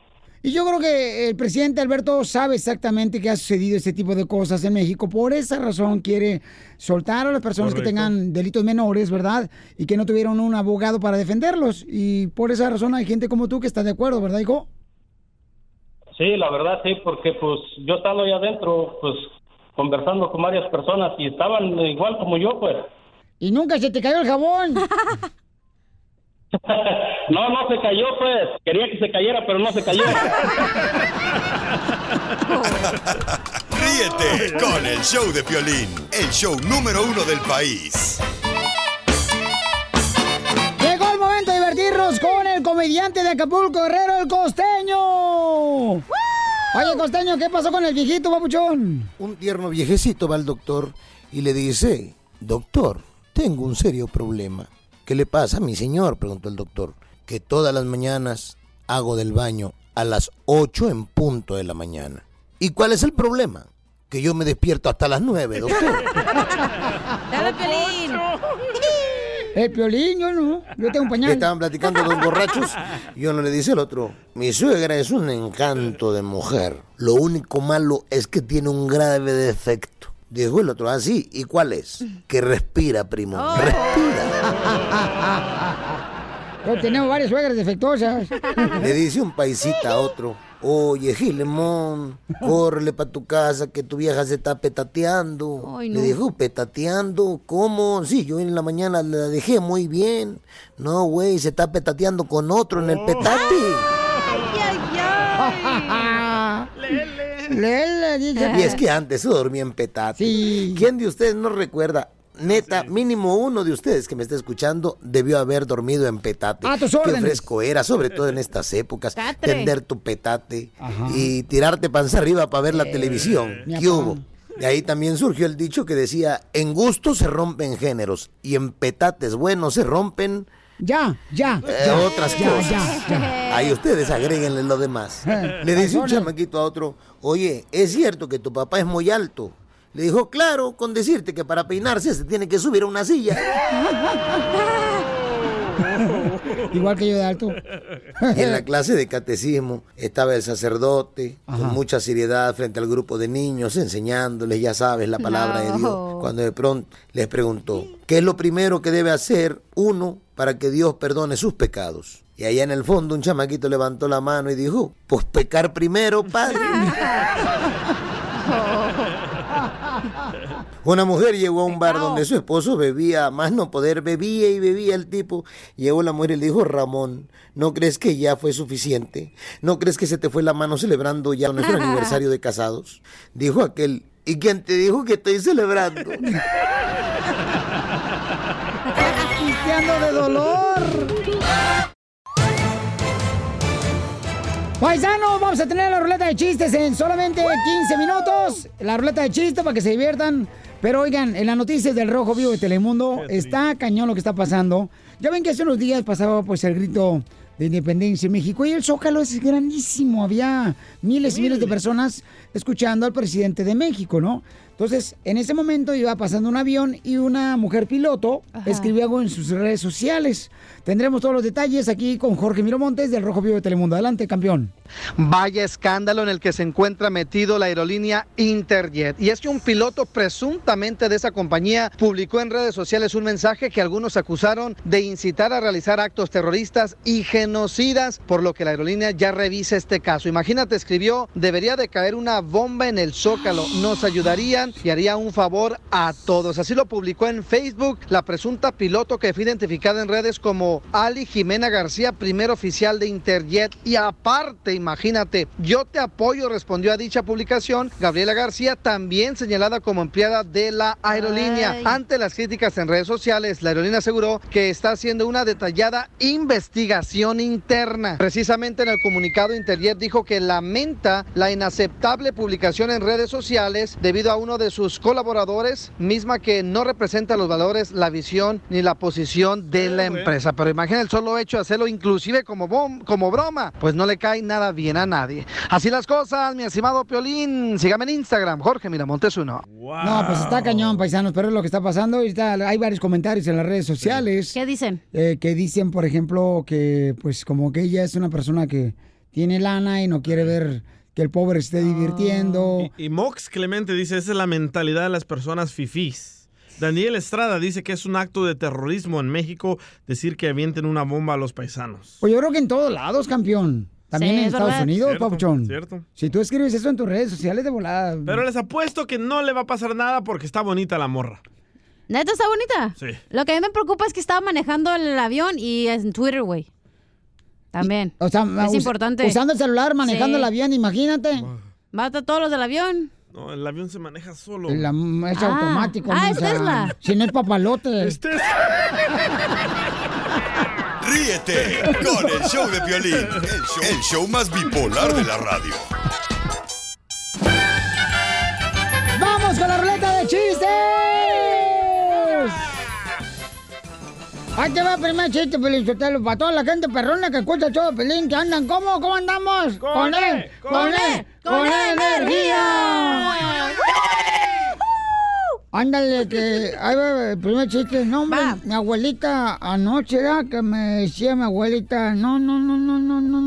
Y yo creo que el presidente Alberto sabe exactamente que ha sucedido este tipo de cosas en México. Por esa razón quiere soltar a las personas que tengan delitos menores, ¿verdad? Y que no tuvieron un abogado para defenderlos. Y por esa razón hay gente como tú que está de acuerdo, ¿verdad, hijo? Sí, la verdad sí, porque pues yo estando ahí adentro, pues conversando con varias personas y estaban igual como yo, pues. Y nunca se te cayó el jabón. [laughs] No, no se cayó, pues. Quería que se cayera, pero no se cayó. [laughs] Ríete con el show de Piolín, el show número uno del país. Con el comediante de Acapulco, Guerrero, el costeño. Oye, costeño, ¿qué pasó con el viejito, papuchón? Un tierno viejecito va al doctor y le dice, doctor, tengo un serio problema. ¿Qué le pasa a mi señor? preguntó el doctor. Que todas las mañanas hago del baño a las 8 en punto de la mañana. ¿Y cuál es el problema? Que yo me despierto hasta las 9, doctor. [laughs] ¡Dale, Pelín! El piolín, yo no. Yo tengo un pañal. Estaban platicando dos borrachos y uno le dice al otro, mi suegra es un encanto de mujer. Lo único malo es que tiene un grave defecto. Dijo el otro, así, ¿y cuál es? Que respira, primo. Yo tenemos varias suegras defectuosas. Le dice un paisita a otro, oye, Gilemón, [laughs] córrele para tu casa que tu vieja se está petateando. Ay, no. Le dijo, petateando, ¿cómo? Sí, yo en la mañana la dejé muy bien. No, güey, se está petateando con otro en el petate. [laughs] Lele, dice. Y es que antes se dormía en petate. ¿Quién de ustedes no recuerda? Neta, mínimo uno de ustedes que me está escuchando debió haber dormido en petate. A tus Qué órdenes. fresco era, sobre todo en estas épocas. Tender tu petate y tirarte panza arriba para ver la televisión. mi ¿Qué hubo? De ahí también surgió el dicho que decía, en gusto se rompen géneros y en petates buenos se rompen Ya, ya. eh, ya, otras ya, cosas. ya, ya. Ahí ustedes agréguenle lo demás. Le dice un chamaquito a otro, oye, ¿es cierto que tu papá es muy alto? Le dijo, claro, con decirte que para peinarse se tiene que subir a una silla. [laughs] Igual que yo de alto. Y [laughs] en la clase de catecismo estaba el sacerdote con mucha seriedad frente al grupo de niños enseñándoles, ya sabes, la palabra de Dios. Cuando de pronto les preguntó, ¿qué es lo primero que debe hacer uno para que Dios perdone sus pecados? Y allá en el fondo un chamaquito levantó la mano y dijo, pues pecar primero, padre. [laughs] Una mujer llegó a un bar donde su esposo bebía, más no poder, bebía y bebía el tipo. Llegó la mujer y le dijo, Ramón, ¿no crees que ya fue suficiente? ¿No crees que se te fue la mano celebrando ya nuestro aniversario de casados? Dijo aquel, ¿y quién te dijo que estoy celebrando? [laughs] De dolor. Paisanos, vamos a tener la ruleta de chistes en solamente 15 minutos. La ruleta de chistes para que se diviertan. Pero oigan, en las noticias del Rojo Vivo de Telemundo está cañón lo que está pasando. Ya ven que hace unos días pasaba pues el grito de independencia en México y el Zócalo es grandísimo. Había miles y miles de personas escuchando al presidente de México, ¿no? Entonces, en ese momento iba pasando un avión y una mujer piloto escribió algo en sus redes sociales. Tendremos todos los detalles aquí con Jorge Miramontes del Rojo Vivo de Telemundo. Adelante, campeón. Vaya escándalo en el que se encuentra metido la aerolínea Interjet. Y es que un piloto presuntamente de esa compañía publicó en redes sociales un mensaje que algunos acusaron de incitar a realizar actos terroristas y genocidas, por lo que la aerolínea ya revisa este caso. Imagínate, escribió, debería de caer una bomba en el zócalo. Nos ayudarían y haría un favor a todos. Así lo publicó en Facebook la presunta piloto que fue identificada en redes como Ali Jimena García, primer oficial de Interjet. Y aparte, imagínate, yo te apoyo, respondió a dicha publicación Gabriela García, también señalada como empleada de la aerolínea. Ay. Ante las críticas en redes sociales, la aerolínea aseguró que está haciendo una detallada investigación interna. Precisamente en el comunicado Interjet dijo que lamenta la inaceptable publicación en redes sociales debido a uno de sus colaboradores, misma que no representa los valores, la visión ni la posición de la empresa. Pero imagina el solo hecho de hacerlo inclusive como, bom- como broma, pues no le cae nada bien a nadie. Así las cosas, mi estimado Piolín. Sígame en Instagram, Jorge Miramontes uno. No, pues está cañón, paisanos, pero es lo que está pasando. y está- hay varios comentarios en las redes sociales. ¿Qué dicen? Eh, que dicen, por ejemplo, que pues como que ella es una persona que tiene lana y no quiere ver que el pobre esté divirtiendo. Y Mox Clemente dice, esa es la mentalidad de las personas fifís. Daniel Estrada dice que es un acto de terrorismo en México decir que avienten una bomba a los paisanos. Pues yo creo que en todos lados, campeón. También Sí, en es Estados verdad. Unidos, Cierto, Papuchón. cierto. Si tú escribes eso en tus redes sociales de volada. Pero les apuesto que no le va a pasar nada porque está bonita la morra. ¿Neta está bonita? Sí. Lo que a mí me preocupa es que estaba manejando el avión y en Twitter, güey. También. O sea, es us- importante. Usando el celular, manejando Sí. el avión, imagínate. Mata a todos los del avión. No, el avión se maneja solo. La- es Ah. automático. Ah, es. Tesla. Si no es papalote. [laughs] Ríete con el show de el show, el show más bipolar de la radio. ¡Vamos con la ruleta de chistes! Ahí te va el primer chiste, pelín, Pelizotelo, para toda la gente perrona que escucha el show de Pelín, que andan, ¿cómo? ¿Cómo andamos? ¡Con, con, él, con, él, con él! ¡Con él! Energía! Ándale, que ahí va el primer chiste. No, hombre, mi abuelita anoche que me decía mi abuelita, no, no, no, no, no, no,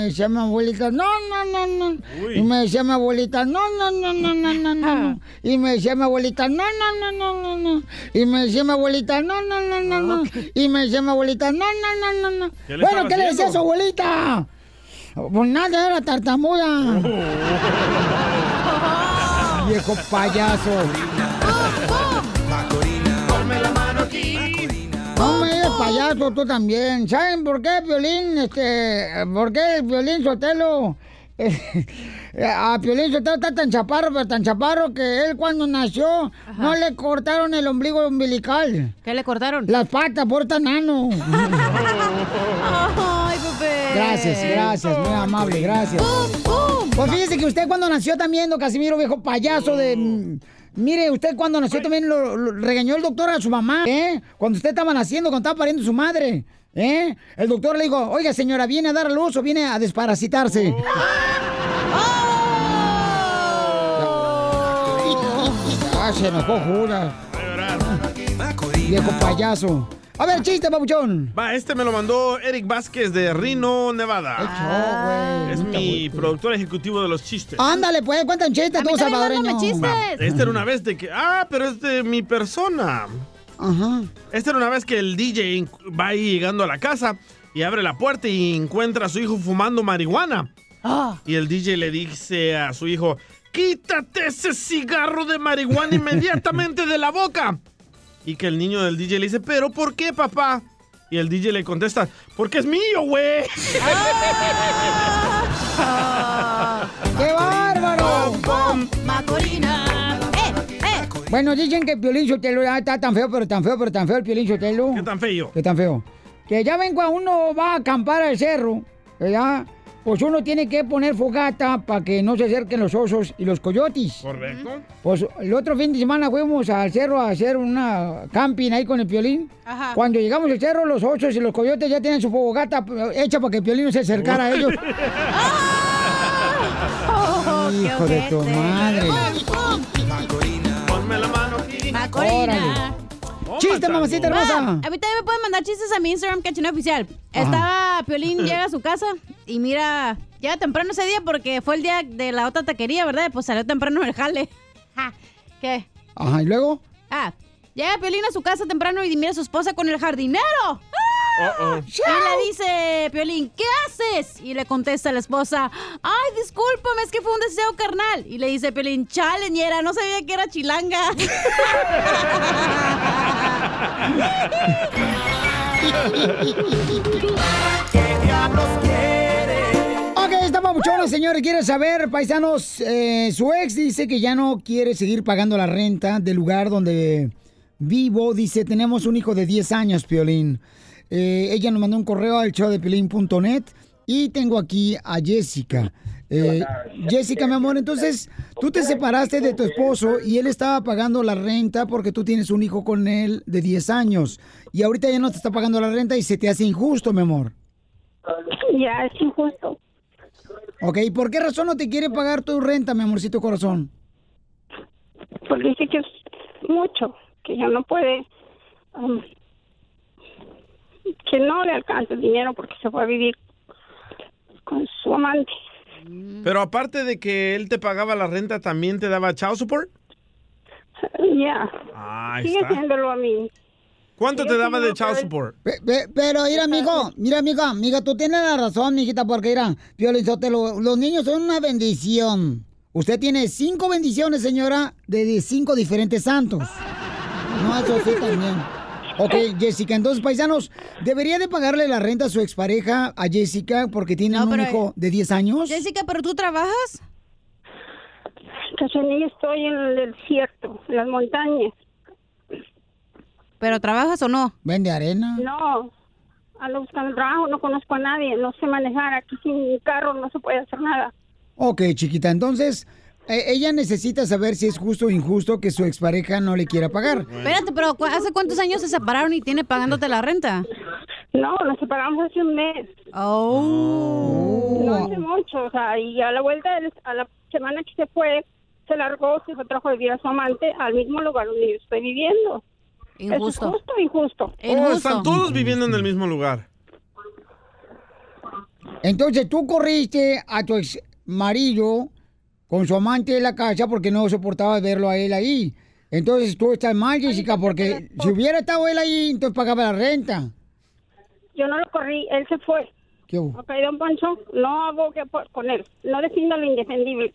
me decía mi abuelita, no, no, no, no. Y me decía mi abuelita, no, no, no, no, no, no, no. Y me decía mi abuelita, no, no, no, no, no, no. Y me decía mi abuelita, no, no, no, no, no. Y me decía mi abuelita, no, no, no, no, no. Bueno, ¿qué le decía su abuelita? Pues nada, era tartamuda. Viejo payaso. No me digas payaso, tú también. ¿Saben por qué Piolín, este, por qué el Piolín Sotelo, [laughs] a Piolín Sotelo está tan chaparro, pero tan chaparro que él cuando nació no le cortaron el ombligo umbilical. ¿Qué le cortaron? Las patas, por tan nano. [laughs] [laughs] Ay, Pepe. Gracias, gracias, muy amable, gracias. Pues fíjese que usted cuando nació también, don Casimiro, viejo payaso de... Mire, usted cuando nació también lo, lo regañó el doctor a su mamá, ¿eh? Cuando usted estaba naciendo, cuando estaba pariendo su madre, ¿eh? El doctor le dijo, oiga señora, ¿viene a dar a luz o viene a desparasitarse? [laughs] Ah, se enojó Judas. Viejo payaso. A ver, chiste, papuchón. Va, este me lo mandó Eric Vázquez de Reno, Nevada. es mi productor ejecutivo de los chistes. Ándale, pues, cuenta un chiste, tú salvadoreño. Va, Esta era una vez de que. Ah, pero es de mi persona. Ajá. Esta era una vez que el DJ va ahí llegando a la casa y abre la puerta y encuentra a su hijo fumando marihuana. Y el DJ le dice a su hijo: Quítate ese cigarro de marihuana [laughs] inmediatamente de la boca. Y que el niño del DJ le dice: ¿Pero por qué, papá? Y el DJ le contesta: Porque es mío, güey. ¡Qué bárbaro! Macorina. Bueno, dicen que el Piolín Sotelo ya está tan feo, pero tan feo, pero tan feo el Piolín Sotelo. ¿Qué tan feo? ¿Qué tan feo? Que ya ven cuando uno va a acampar al cerro, ¿verdad? Pues uno tiene que poner fogata para que no se acerquen los osos y los coyotes. Correcto. Pues el otro fin de semana fuimos al cerro a hacer una camping ahí con el Piolín. Ajá. Cuando llegamos al cerro, los osos y los coyotes ya tienen su fogata hecha para que el Piolín no se acercara a ellos. [laughs] Hijo de tu madre. Ponme la mano aquí. Macorina. Chiste, mamacita hermosa. Ah, a mí también me pueden mandar chistes a mi Instagram, Cachina Oficial. Estaba Piolín, [laughs] llega a su casa y mira, llega temprano ese día porque fue el día de la otra taquería, ¿verdad? Pues salió temprano en el jale. Ja, ¿Qué? Ajá, ¿y luego? Ah, llega Piolín a su casa temprano y mira a su esposa con el jardinero. ¡Ah! Y le dice Piolín, ¿qué haces? Y le contesta la esposa, ay, discúlpame, es que fue un deseo carnal. Y le dice Piolín, chale, ñera, no sabía que era chilanga. Ok, esta papuchona, señores, quiere saber, paisanos, eh, su ex dice que ya no quiere seguir pagando la renta del lugar donde vivo. Dice, tenemos un hijo de 10 años, Piolín. Eh, ella nos mandó un correo al show de piolín.net y tengo aquí a Jessica. Eh, Jessica, mi amor, entonces tú te separaste de tu esposo y él estaba pagando la renta porque tú tienes un hijo con él de 10 años y ahorita ya no te está pagando la renta y se te hace injusto, mi amor. Ya, es injusto. Ok, ¿y por qué razón no te quiere pagar tu renta, mi amorcito corazón? Porque dice que es mucho, que ya no puede, um, que no le alcanza el dinero porque se fue a vivir con su amante. Pero aparte de que él te pagaba la renta, ¿también te daba child support? Ya. Ahí Sigue haciéndolo a mí. ¿Cuánto te daba de child support? Pe- pe- pero mira, amigo, mira, amiga, amiga, tú tienes la razón, mijita, porque mira, Piolín Sotelo, los niños son una bendición. Usted tiene cinco bendiciones, señora, de cinco diferentes santos. No, eso sí también. Ok, Jessica, entonces, paisanos, ¿debería de pagarle la renta a su expareja, a Jessica, porque tiene un pero- hijo de 10 años? Jessica, ¿pero tú trabajas? Cachanilla, estoy en el desierto, en las montañas. ¿Pero trabajas o no? Vende arena. No, ando buscando trabajo, no conozco a nadie, no sé manejar. Aquí sin carro no se puede hacer nada. Ok, chiquita, entonces, ella necesita saber si es justo o injusto que su expareja no le quiera pagar. Espérate, pero ¿cu- ¿hace cuántos años se separaron y tiene pagándote la renta? No, nos separamos hace un mes. Oh. No hace mucho, o sea, y a la vuelta, del- a la semana que se fue, se largó, se fue trajo a vivir a su amante al mismo lugar donde yo estoy viviendo. Injusto. ¿Eso es justo o injusto? Oh, están todos viviendo en el mismo lugar. Entonces tú corriste a tu ex marido con su amante de la casa porque no soportaba verlo a él ahí. Entonces tú estás mal, Jessica, porque si hubiera estado él ahí, entonces pagaba la renta. Yo no lo corrí, él se fue. ¿Qué hubo? Ok, don Poncho, no abogue por- con él. No defienda lo indefendible.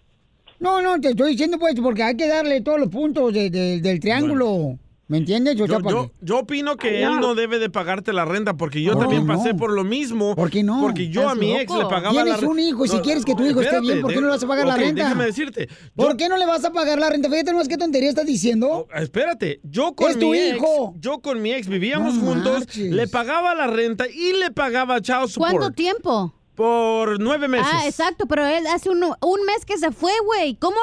No, no, te estoy diciendo pues porque hay que darle todos los puntos de- de- del triángulo. ¿Me entiendes? Yo, yo, opino que Ay, él no. no debe de pagarte la renta porque yo ¿Por qué también no? pasé por lo mismo. ¿Por qué no? Porque yo a mi ex le pagaba la Tienes renta. un hijo y si quieres que tu hijo esté bien, ¿por qué no le vas a pagar la renta? Déjame decirte. ¿Por qué no le vas a pagar la renta? Fíjate nomás qué tontería estás diciendo. Espérate, yo con Es tu mi ex, hijo. yo con mi ex vivíamos No juntos, marches. le pagaba la renta y le pagaba child support. ¿Cuánto tiempo? Por nueve meses. Ah, exacto, pero él hace un, un mes que se fue, güey. ¿Cómo?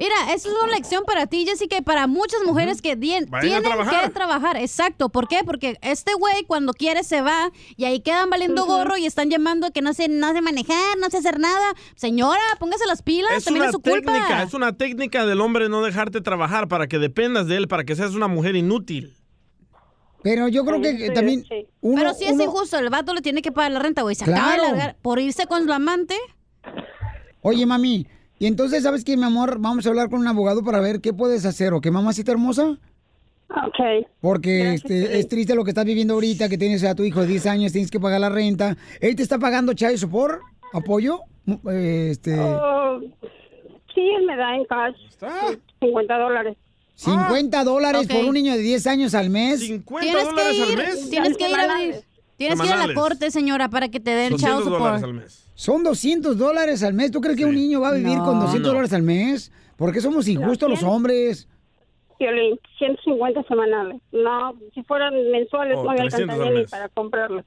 Mira, eso es una lección para ti, Jessica, y para muchas mujeres que tienen trabajar. que trabajar. Exacto. ¿Por qué? Porque este güey cuando quiere se va y ahí quedan valiendo gorro y están llamando que no sé, no sé manejar, no sé hacer nada. Señora, póngase las pilas, Es también una es su culpa. técnica, es una técnica del hombre no dejarte trabajar para que dependas de él, para que seas una mujer inútil. Pero yo creo que Sí, también uno- Pero sí es uno- injusto, el vato le tiene que pagar la renta, güey. Se acaba de Claro. largar por irse con su amante. Oye, mami, y entonces, ¿sabes qué, mi amor? Vamos a hablar con un abogado para ver qué puedes hacer, ¿o qué, mamacita hermosa? Ok. Porque este, es triste lo que estás viviendo ahorita, que tienes a tu hijo de 10 años, tienes que pagar la renta. ¿Él te está pagando child support? ¿Apoyo? Este, Oh, sí, él me da en cash 50 dólares. 50 dólares ok. por un niño de 10 años al mes. Tienes que ir, tienes que ir a Tienes que ir a la corte, señora, para que te den child support. Son 200 dólares al mes. ¿Tú crees que un niño va a vivir No. con 200 No. dólares al mes? ¿Por qué somos injustos los hombres? Violín, 150 semanales. No, si fueran mensuales Oh, no me 300 al alcanzaría ni para comprarlo.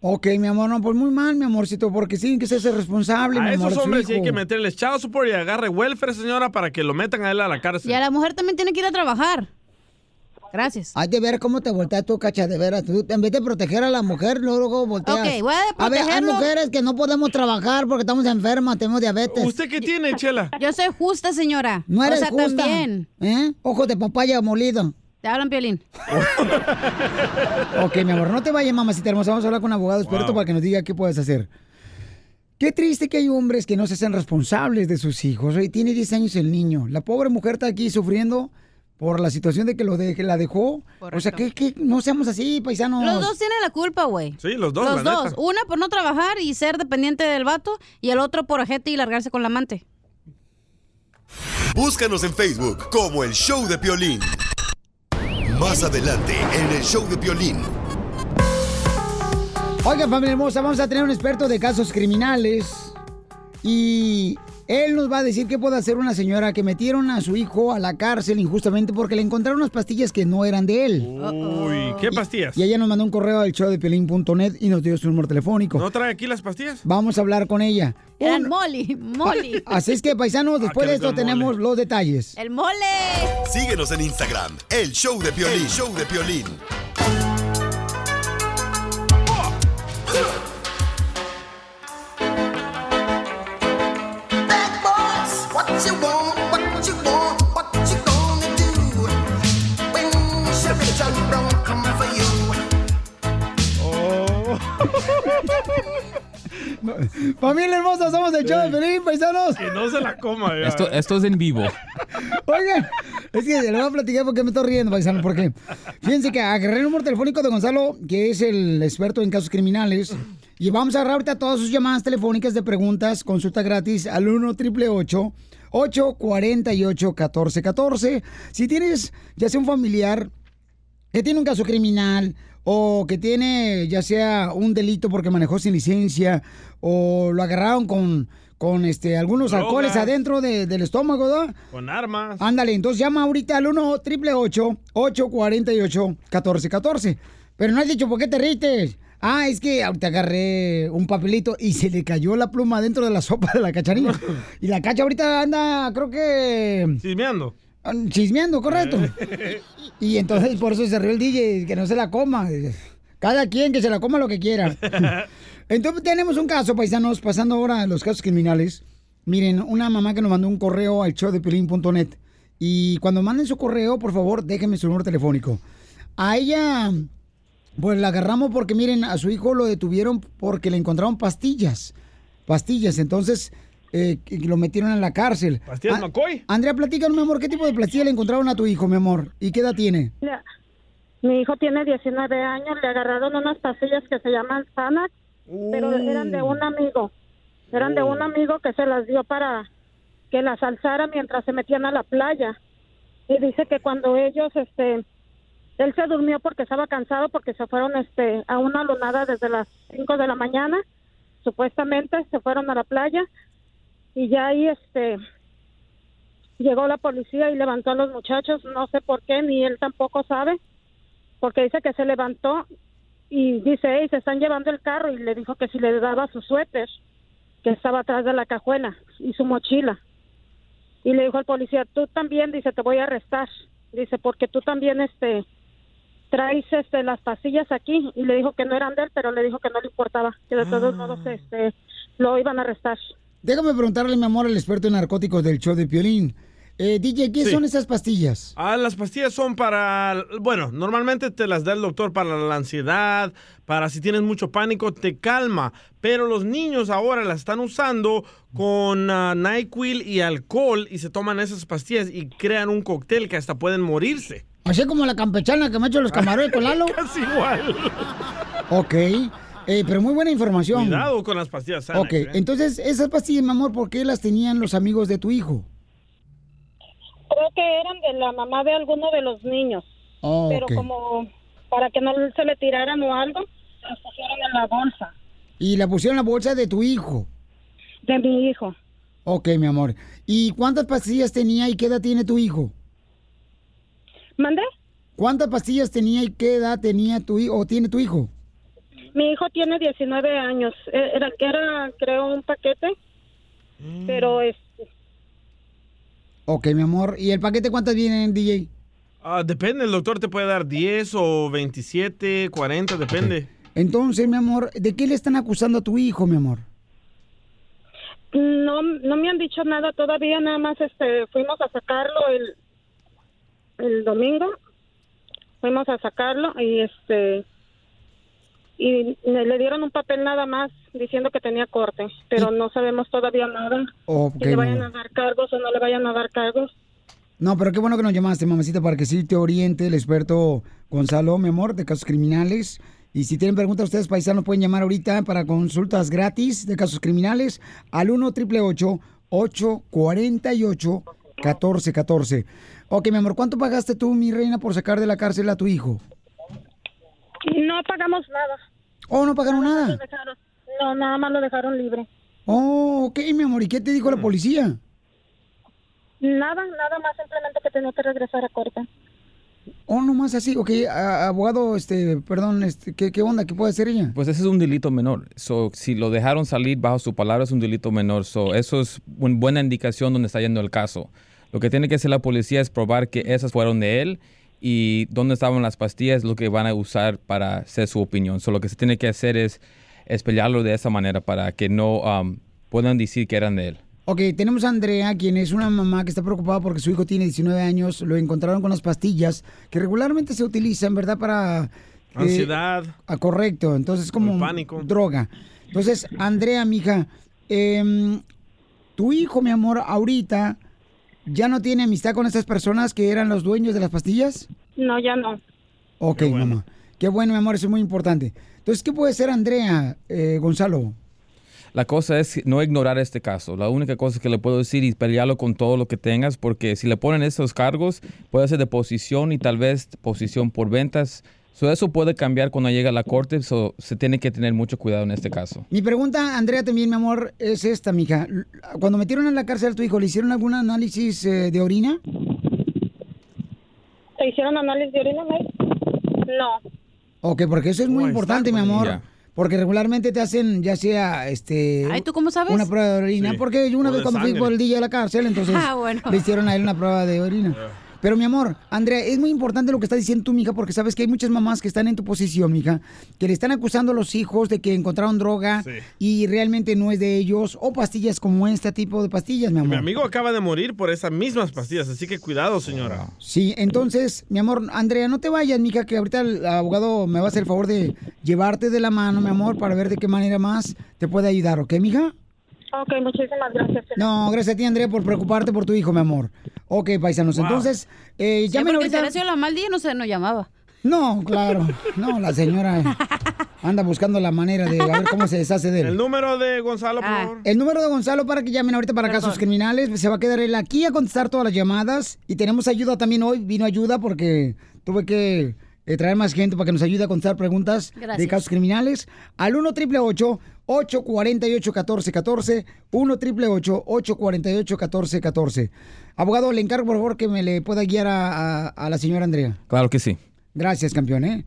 Ok, mi amor, no, pues muy mal, mi amorcito, porque tienen que ser responsable, mi A amor. esos hombres sí hay que meterles child support y agarre welfare, señora, para que lo metan a él a la cárcel. Y a la mujer también tiene que ir a trabajar. Gracias. Hay de ver cómo te volteas tú, cacha, de veras. Tú, en vez de proteger a la mujer, luego, volteas. Ok, voy a A ver, hay mujeres que no podemos trabajar porque estamos enfermas, tenemos diabetes. ¿Usted qué tiene, [laughs] Chela? Yo soy justa, señora. No eres o sea, justa. también. ¿Eh? Ojos de papaya molido. Te hablan, Piolín. Ok, mi amor, no te vayas, mamacita hermosa. Vamos a hablar con un abogado experto Wow. para que nos diga qué puedes hacer. Qué triste que hay hombres que no se hacen responsables de sus hijos. Hoy tiene 10 años el niño. La pobre mujer está aquí sufriendo por la situación de que lo de, que la dejó. O sea, que, que no seamos así, paisanos. Los dos tienen la culpa, güey. Sí, los dos, Los la dos. neta. Una por no trabajar y ser dependiente del vato, y el otro por ojete y largarse con la amante. Búscanos en Facebook como El Show de Piolín. Más adelante en El Show de Piolín. Oigan, familia hermosa, vamos a tener un experto de casos criminales y él nos va a decir qué puede hacer una señora que metieron a su hijo a la cárcel injustamente porque le encontraron unas pastillas que no eran de él. Uy, ¿qué pastillas? Y ella nos mandó un correo al show de piolín.net y nos dio su número telefónico. ¿No trae aquí las pastillas? Vamos a hablar con ella. Eran Molly, Molly. [laughs] Así es que, paisanos, después que de esto mole. tenemos los detalles. ¡El mole! Síguenos en Instagram, El Show de Piolín. El Show de Piolín. Familia hermosa, somos el show de Piolín, paisanos. Que no se la coma. ya. Esto, esto es en vivo. Oigan, es que le voy a platicar porque me estoy riendo, paisano, porque fíjense que agarré el número telefónico de Gonzalo, que es el experto en casos criminales, y vamos a agarrar ahorita todas sus llamadas telefónicas de preguntas, consulta gratis al 1 888 848 1414 Si tienes ya sea un familiar que tiene un caso criminal o que tiene ya sea un delito porque manejó sin licencia o lo agarraron con, con este, algunos alcoholes adentro de- del estómago, ¿verdad? Con armas. Ándale, entonces llama ahorita al 1 888 848 1414 Pero no has dicho por qué te riste. Ah, es que ahorita agarré un papelito y se le cayó la pluma dentro de la sopa de la cacharilla. [laughs] y la cacha ahorita anda, creo que... Chismeando. Chismeando, correcto. [laughs] Y entonces por eso se rió el DJ, que no se la coma. Cada quien que se la coma lo que quiera. [laughs] Entonces tenemos un caso, paisanos, pasando ahora a los casos criminales. Miren, una mamá que nos mandó un correo al show de pelín.net. Y cuando manden su correo, por favor, déjenme su número telefónico. A ella, pues la agarramos porque, miren, a su hijo lo detuvieron porque le encontraron pastillas. Pastillas, entonces eh, que lo metieron en la cárcel. ¿Pastillas Ah, McCoy? Andrea, platícanos, mi amor, ¿qué tipo de pastilla le encontraron a tu hijo, mi amor? ¿Y qué edad tiene? Mi hijo tiene 19 años, le agarraron unas pastillas que se llaman Xanax, pero eran de un amigo. Eran de un amigo que se las dio para que las alzara mientras se metían a la playa. Y dice que cuando ellos, este, él se durmió porque estaba cansado porque se fueron, este, a una lunada desde las 5 de la mañana, supuestamente se fueron a la playa y ya ahí, este, llegó la policía y levantó a los muchachos, no sé por qué, ni él tampoco sabe, porque dice que se levantó y dice, hey, se están llevando el carro y le dijo que si le daba su suéter, que estaba atrás de la cajuela y su mochila. Y le dijo al policía, tú también, dice, te voy a arrestar, dice, porque tú también, este, traes, este, las pasillas aquí. Y le dijo que no eran de él, pero le dijo que no le importaba, que de todos modos, este, lo iban a arrestar. Déjame preguntarle, mi amor, al experto en narcóticos del show de Piolín. Eh, DJ, ¿qué Sí. son esas pastillas? Ah, las pastillas son para, bueno, normalmente te las da el doctor para la ansiedad, para si tienes mucho pánico, te calma. Pero los niños ahora las están usando con ah, NyQuil y alcohol y se toman esas pastillas y crean un cóctel que hasta pueden morirse. Así como la campechana que me ha hecho los camarones con [laughs] Lalo. Casi igual. Ok, eh, pero muy buena información. Cuidado con las pastillas. Ok, entonces esas pastillas, mi amor, ¿por qué las tenían los amigos de tu hijo? Creo que eran de la mamá de alguno de los niños. Oh, pero como para que no se le tiraran o algo, las pusieron en la bolsa Y la pusieron en la bolsa de tu hijo. de mi hijo. Ok, mi amor. ¿Y cuántas pastillas tenía y qué edad tiene tu hijo? ¿Mande? ¿Cuántas pastillas tenía y qué edad tenía tu hijo o tiene tu hijo? Mi hijo tiene 19 años. Eh, Era, era creo, un paquete, pero es, Ok, mi amor. ¿Y el paquete cuántas vienen, DJ? Ah, depende, el doctor te puede dar 10 o 27, 40, depende. Entonces, mi amor, ¿de qué le están acusando a tu hijo, mi amor? no, no me han dicho nada todavía, nada más este, fuimos a sacarlo el, el domingo, fuimos a sacarlo y este y le dieron un papel nada más diciendo que tenía corte, pero no sabemos todavía nada. Ok, si le vayan a dar cargos o no le vayan a dar cargos. No, pero qué bueno que nos llamaste, mamacita, para que sí te oriente el experto Gonzalo, mi amor, de casos criminales. Y si tienen preguntas ustedes, paisanos, pueden llamar ahorita para consultas gratis de casos criminales al 1 888 848 1414 Ok, mi amor, ¿cuánto pagaste tú, mi reina, por sacar de la cárcel a tu hijo? No pagamos nada. Oh, no pagaron Nada dejaron- no, nada más lo dejaron libre. Oh, ok, mi amor, ¿y qué te dijo la policía? Nada, nada más simplemente que tenía que regresar a corte. Oh, nomás así, ok, a- abogado, este, perdón, este, ¿qué, ¿qué onda? ¿Qué puede hacer ella? Pues ese es un delito menor. So, si lo dejaron salir bajo su palabra es un delito menor. So, eso es una buena indicación donde está yendo el caso. Lo que tiene que hacer la policía es probar que esas fueron de él y dónde estaban las pastillas, lo que van a usar para hacer su opinión. So, lo que se tiene que hacer es, es pelearlo de esa manera para que no um, puedan decir que eran de él. Ok, tenemos a Andrea, quien es una mamá que está preocupada porque su hijo tiene 19 años, lo encontraron con las pastillas que regularmente se utilizan, ¿verdad? Para... eh, Ansiedad. ah, correcto, entonces es como pánico. droga. Entonces, Andrea, mija, em, tu hijo, mi amor, ahorita ya no tiene amistad con estas personas que eran los dueños de las pastillas. No, ya no. Ok, mamá. Qué bueno, mi amor, eso es muy importante. Entonces, ¿qué puede ser Andrea, eh, Gonzalo? La cosa es no ignorar este caso. La única cosa que le puedo decir es pelearlo con todo lo que tengas, porque si le ponen esos cargos, puede ser de posición y tal vez posición por ventas. So, eso puede cambiar cuando llegue a la corte, so, se tiene que tener mucho cuidado en este caso. Mi pregunta, Andrea, también, mi amor, es esta, mija. Cuando metieron en la cárcel a tu hijo, ¿le hicieron algún análisis eh, de orina? ¿Te hicieron análisis de orina, May? No. Ok, porque eso es muy importante, mi amor. Porque regularmente te hacen, ya sea, este... Ay, ¿tú cómo sabes? Una prueba de orina. Sí. Porque yo una O vez cuando fui por el día de la cárcel, entonces [laughs] Ah, bueno. le hicieron a él una prueba de orina. Pero mi amor, Andrea, es muy importante lo que está diciendo tu mija, porque sabes que hay muchas mamás que están en tu posición, mija, que le están acusando a los hijos de que encontraron droga y realmente no es de ellos, o pastillas como este tipo de pastillas, mi amor. Mi amigo acaba de morir por esas mismas pastillas, así que cuidado, señora. Sí, entonces, mi amor, Andrea, no te vayas, mija, que ahorita el abogado me va a hacer el favor de llevarte de la mano, mi amor, para ver de qué manera más te puede ayudar, ¿ok, mija? Ok, muchísimas gracias. No, gracias a ti, Andrea, por preocuparte por tu hijo, mi amor. Ok, paisanos, Wow. entonces, eh, Ya llamen si ahorita. sido la mal día, no se nos llamaba. No, claro. No, la señora anda buscando la manera de a ver cómo se deshace de él. El número de Gonzalo, por favor. El número de Gonzalo para que llamen ahorita para casos criminales. Se va a quedar él aquí a contestar todas las llamadas. Y tenemos ayuda también hoy. Vino ayuda porque tuve que eh, traer más gente para que nos ayude a contestar preguntas Gracias. de casos criminales. Al 1 888 848 1414 1 888 848 1414 Abogado, le encargo por favor que me le pueda guiar a, a- a la señora Andrea. Claro que sí. Gracias, campeón, ¿eh?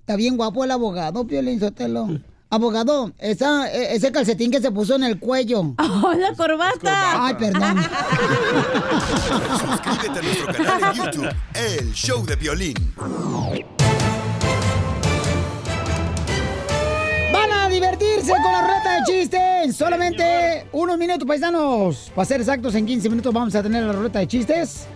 Está bien guapo el abogado, Piolín Sotelo. Abogado, esa, e- ese calcetín que se puso en el cuello. [laughs] ¡Oh, la corbata! Ay, perdón. [laughs] Suscríbete a nuestro canal en YouTube, El Show de Violín. Con la ruleta de chistes. en Solamente unos minutos, paisanos. Para ser exactos, en 15 minutos vamos a tener la ruleta de chistes.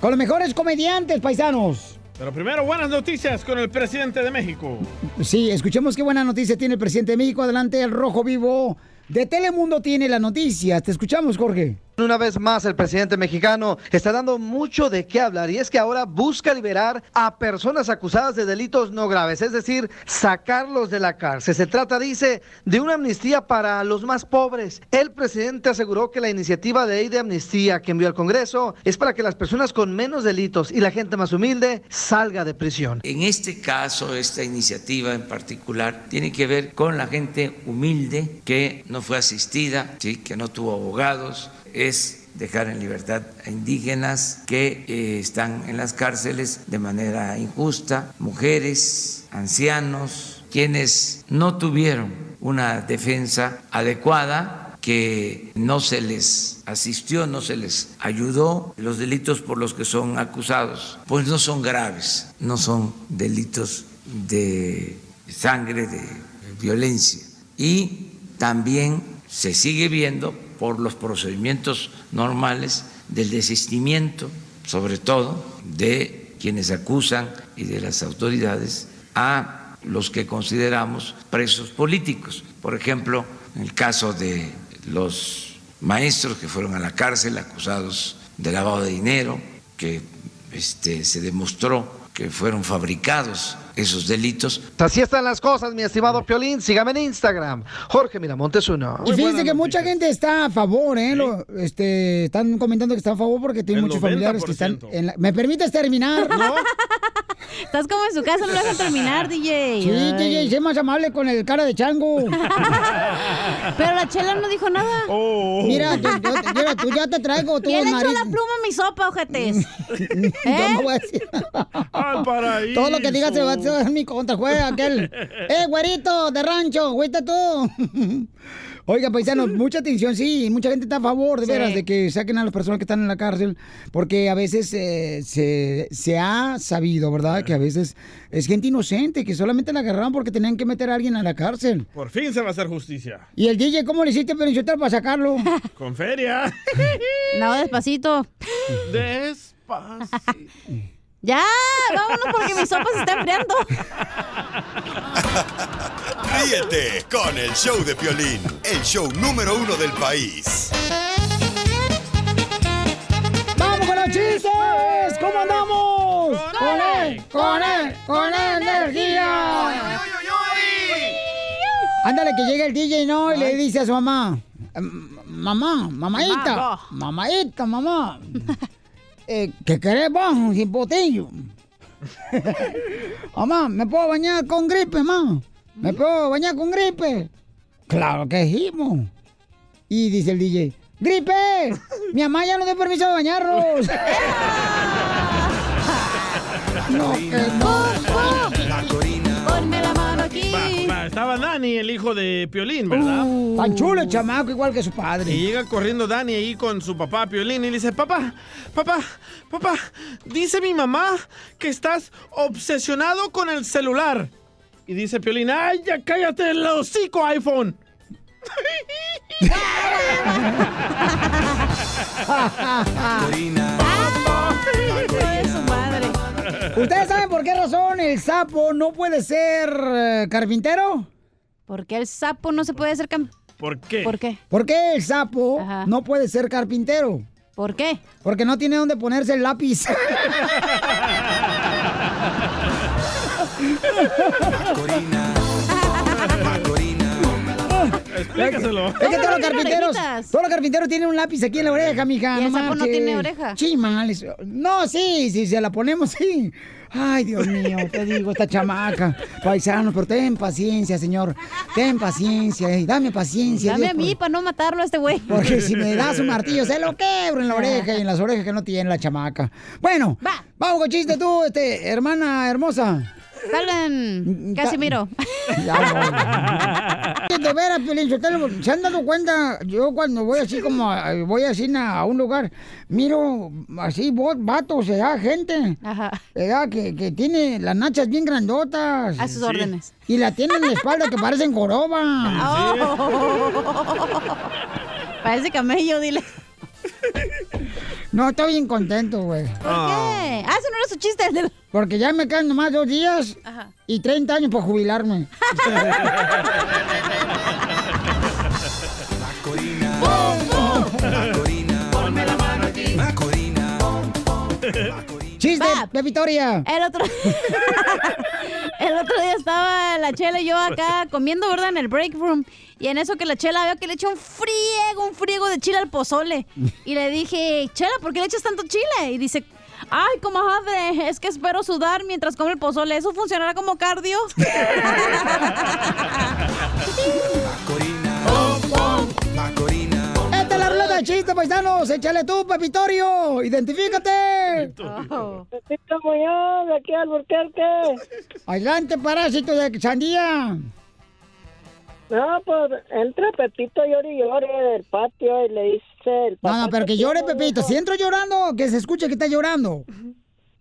Con los mejores comediantes, paisanos. Pero primero, buenas noticias con el presidente de México. Sí, escuchemos qué buena noticia tiene el presidente de México. Adelante, el Rojo Vivo de Telemundo tiene la noticia. Te escuchamos, Jorge. Una vez más, el presidente mexicano está dando mucho de qué hablar y es que ahora busca liberar a personas acusadas de delitos no graves, es decir, sacarlos de la cárcel. Se trata, dice, de una amnistía para los más pobres. El presidente aseguró que la iniciativa de ley de amnistía que envió al Congreso es para que las personas con menos delitos y la gente más humilde salga de prisión. En este caso, esta iniciativa en particular tiene que ver con la gente humilde que no fue asistida, ¿sí? que no tuvo abogados, es dejar en libertad a indígenas que eh, están en las cárceles de manera injusta, mujeres, ancianos, quienes no tuvieron una defensa adecuada que no se les asistió, no se les ayudó, los delitos por los que son acusados, pues no son graves, no son delitos de sangre, de violencia. Y también se sigue viendo por los procedimientos normales del desistimiento, sobre todo de quienes acusan y de las autoridades a los que consideramos presos políticos. Por ejemplo, en el caso de los maestros que fueron a la cárcel acusados de lavado de dinero, que este, se demostró que fueron fabricados esos delitos. Así están las cosas, mi estimado Piolín. Sígame en Instagram. Jorge Miramontes uno. Y fíjense que mucha gente está a favor, ¿eh? Lo- este, están comentando que está a favor porque tiene El muchos familiares que están en la... ¿Me permites terminar? [laughs] Estás como en su casa, no lo dejan terminar, [laughs] DJ. Sí, Ay. DJ, sé más amable con el cara de chango. [laughs] Pero la chela no dijo nada. Mira, yo- yo- mira, tú ya te traigo tú, ¿Quién le echó la pluma a mi sopa, ojetes? ¿Eh? [laughs] Yo no voy a decir Al paraíso. Todo lo que digas se va a hacer en mi contra, juega aquel. ¡Eh, güerito de rancho! ¡Güita tú! Oiga, paisanos, [laughs] mucha atención, sí, mucha gente está a favor, de Sí. veras, de que saquen a las personas que están en la cárcel, porque a veces eh, se, se ha sabido, ¿verdad? Que a veces es gente inocente, que solamente la agarraron porque tenían que meter a alguien a la cárcel. Por fin se va a hacer justicia. ¿Y el DJ cómo le hiciste Pelichotel, para sacarlo? [laughs] Con feria. [laughs] No, despacito. Despacito. Ya, vámonos porque mi sopa se está enfriando. Ríete con el show de Piolín, el show número uno del país. ¡Vamos con los chistes! ¿Cómo andamos? ¡Con él! ¡Con él! ¡Con él, energía! Ándale, que llega el DJ, ¿no? Y le dice a su mamá, "Mm, mamá, mamadita, Mamá. mamadita, mamá, eh, ¿qué querés vos, un hipotillo? [laughs] mamá, ¿me puedo bañar con gripe, mamá? ¿Me puedo bañar con gripe? Claro que sí, mo. Y dice el DJ, ¡Gripe! Mi mamá ya no dio permiso de bañarnos. [laughs] no, que no. Ponme la mano aquí. Va, va, estaba Dani, el hijo de Piolín, ¿verdad? Uh, Tan chulo el chamaco, igual que su padre. Y llega corriendo Dani ahí con su papá Piolín y le dice, papá, papá, papá, dice mi mamá que estás obsesionado con el celular. Y dice Piolín, ay, ya cállate el hocico, iPhone. ¿Ustedes saben por qué razón el sapo no puede ser eh, carpintero? ¿Por qué el sapo no se puede hacer cam- ¿Por qué? ¿Por qué? ¿Por qué el sapo no puede ser carpintero? ¿Por qué? Porque no tiene dónde ponerse el lápiz. [laughs] Explícaselo. Es que todos los carpinteros, todos los carpinteros tienen un lápiz aquí en la oreja, mija. ¿Y el no sapo no tiene oreja? Chimales. No, sí, sí, se la ponemos, sí. Ay, Dios mío, te digo, esta chamaca. Paisano, pero ten paciencia, señor. Ten paciencia, eh, dame paciencia. Dame Dios, a mí para no matarlo a este güey. Porque si me das un martillo, se lo quebro en la oreja y en las orejas que no tiene la chamaca. Bueno, vamos con chiste tú, este, hermana hermosa. Salgan, Casimiro. [laughs] De veras, Piolín ¿se han dado cuenta? Yo cuando voy así como, a- voy así a un lugar, miro así vos, vatos, ¿verdad? Gente, ¿verdad? Que, que tiene las nachas bien grandotas. A sus órdenes. Y la tienen en la espalda que parecen joroba. [laughs] Parece camello, dile. No, estoy bien contento, güey. ¿Por qué? Ah, ese no era su chiste. Porque ya me quedan nomás dos días Ajá. y 30 años para jubilarme. Ponme la mano aquí. Chiste, de Victoria. El otro... [laughs] el otro día estaba la chela y yo acá comiendo, ¿verdad? En el break room. Y en eso que la chela veo que le echa un friego, un friego de chile al pozole. Y le dije, chela, ¿por qué le echas tanto chile? Y dice, ay, comadre, es que espero sudar mientras come el pozole. ¿Eso funcionará como cardio? [laughs] [laughs] chiste, paisanos. Échale tú, Pepitorio. Identifícate. Pepito Muñoz, de aquí al Burquerque. Adelante, parásito de sandía. No, pues entra Pepito llore y llore del patio y le dice el papá. No, no, pero que llore, Pepito. Si entro llorando, que se escuche que está llorando.